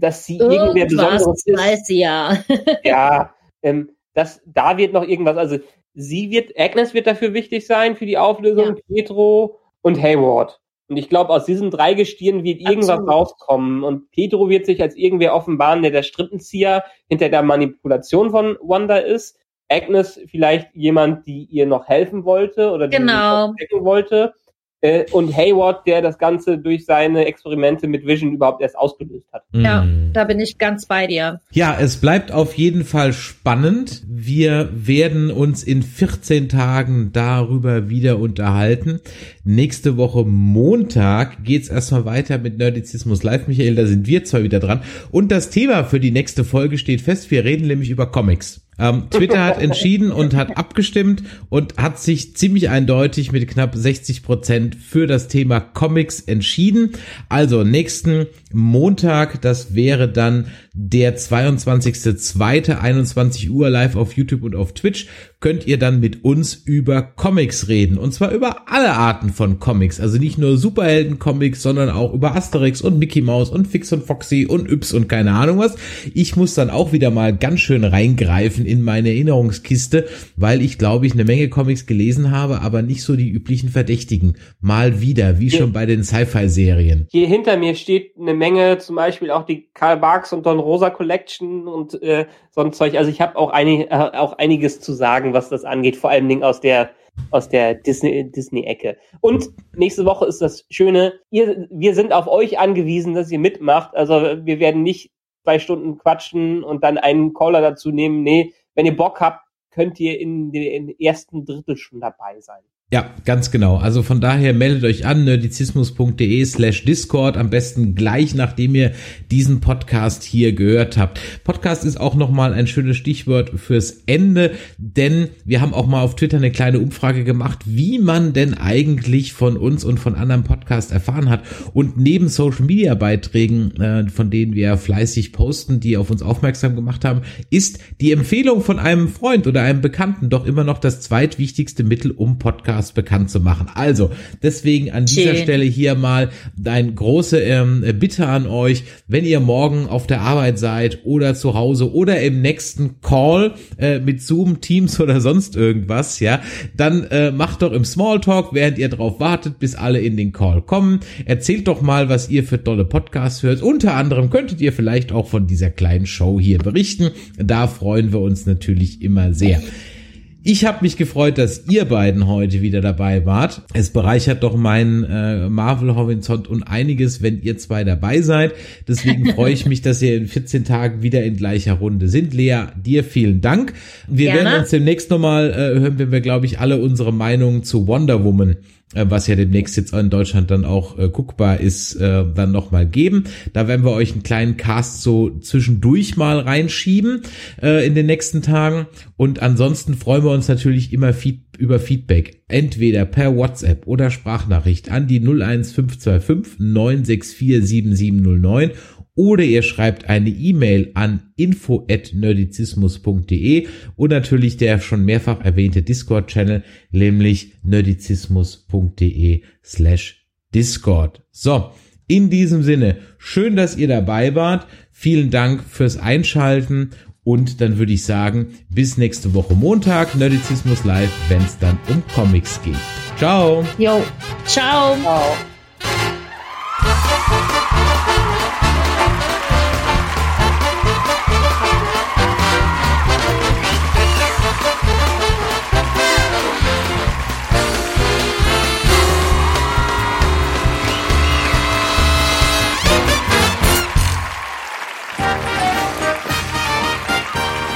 dass sie irgendwas irgendwer Besonderes ist. weiß sie ja. ja, ähm, das, da wird noch irgendwas, also sie wird, Agnes wird dafür wichtig sein für die Auflösung, ja. Pietro und Hayward. Und ich glaube, aus diesen drei Gestirnen wird irgendwas Absolut. rauskommen. Und Pedro wird sich als irgendwer offenbaren, der der Strippenzieher hinter der Manipulation von Wanda ist. Agnes vielleicht jemand, die ihr noch helfen wollte oder die genau. sie wollte. Äh, und Hayward, der das Ganze durch seine Experimente mit Vision überhaupt erst ausgelöst hat. Ja, hm. da bin ich ganz bei dir. Ja, es bleibt auf jeden Fall spannend. Wir werden uns in 14 Tagen darüber wieder unterhalten. Nächste Woche Montag geht's erstmal weiter mit Nerdizismus Live, Michael. Da sind wir zwar wieder dran. Und das Thema für die nächste Folge steht fest. Wir reden nämlich über Comics. Ähm, Twitter hat entschieden und hat abgestimmt und hat sich ziemlich eindeutig mit knapp 60 Prozent für das Thema Comics entschieden. Also nächsten Montag, das wäre dann der 22.02. 21 Uhr live auf YouTube und auf Twitch könnt ihr dann mit uns über Comics reden. Und zwar über alle Arten von Comics. Also nicht nur Superhelden-Comics, sondern auch über Asterix und Mickey Mouse und Fix und Foxy und Yps und keine Ahnung was. Ich muss dann auch wieder mal ganz schön reingreifen in meine Erinnerungskiste, weil ich glaube ich eine Menge Comics gelesen habe, aber nicht so die üblichen Verdächtigen. Mal wieder, wie schon bei den Sci-Fi-Serien. Hier hinter mir steht eine Menge, zum Beispiel auch die Karl Barks und Don Rosa Collection und äh, so ein Zeug. Also ich habe auch, einig, äh, auch einiges zu sagen, was das angeht, vor allen Dingen aus der aus der Disney Disney Ecke. Und nächste Woche ist das Schöne, ihr, wir sind auf euch angewiesen, dass ihr mitmacht. Also wir werden nicht zwei Stunden quatschen und dann einen Caller dazu nehmen. Nee, wenn ihr Bock habt, könnt ihr in den ersten Drittel schon dabei sein. Ja, ganz genau. Also von daher meldet euch an, nerdizismus.de slash Discord, am besten gleich nachdem ihr diesen Podcast hier gehört habt. Podcast ist auch nochmal ein schönes Stichwort fürs Ende, denn wir haben auch mal auf Twitter eine kleine Umfrage gemacht, wie man denn eigentlich von uns und von anderen Podcasts erfahren hat. Und neben Social Media Beiträgen, äh, von denen wir fleißig posten, die auf uns aufmerksam gemacht haben, ist die Empfehlung von einem Freund oder einem Bekannten doch immer noch das zweitwichtigste Mittel, um Podcast Podcast bekannt zu machen. Also, deswegen an dieser Schön. Stelle hier mal ein große ähm, Bitte an euch, wenn ihr morgen auf der Arbeit seid oder zu Hause oder im nächsten Call äh, mit Zoom, Teams oder sonst irgendwas, ja, dann äh, macht doch im Smalltalk, während ihr drauf wartet, bis alle in den Call kommen. Erzählt doch mal, was ihr für tolle Podcasts hört. Unter anderem könntet ihr vielleicht auch von dieser kleinen Show hier berichten. Da freuen wir uns natürlich immer sehr. Ich habe mich gefreut, dass ihr beiden heute wieder dabei wart. Es bereichert doch meinen äh, Marvel-Horizont und einiges, wenn ihr zwei dabei seid. Deswegen freue ich mich, dass ihr in 14 Tagen wieder in gleicher Runde sind. Lea, dir vielen Dank. Wir Gerne. werden uns demnächst nochmal äh, hören, wenn wir, glaube ich, alle unsere Meinungen zu Wonder Woman was ja demnächst jetzt in Deutschland dann auch äh, guckbar ist, äh, dann nochmal geben. Da werden wir euch einen kleinen Cast so zwischendurch mal reinschieben äh, in den nächsten Tagen. Und ansonsten freuen wir uns natürlich immer feed über Feedback. Entweder per WhatsApp oder Sprachnachricht an die 01525 964 7709 oder ihr schreibt eine E-Mail an info@nerdizismus.de und natürlich der schon mehrfach erwähnte Discord-Channel, nämlich nerdizismus.de slash Discord. So, in diesem Sinne, schön, dass ihr dabei wart. Vielen Dank fürs Einschalten und dann würde ich sagen, bis nächste Woche Montag, Nerdizismus Live, wenn es dann um Comics geht. Ciao. Jo. Ciao. Ciao.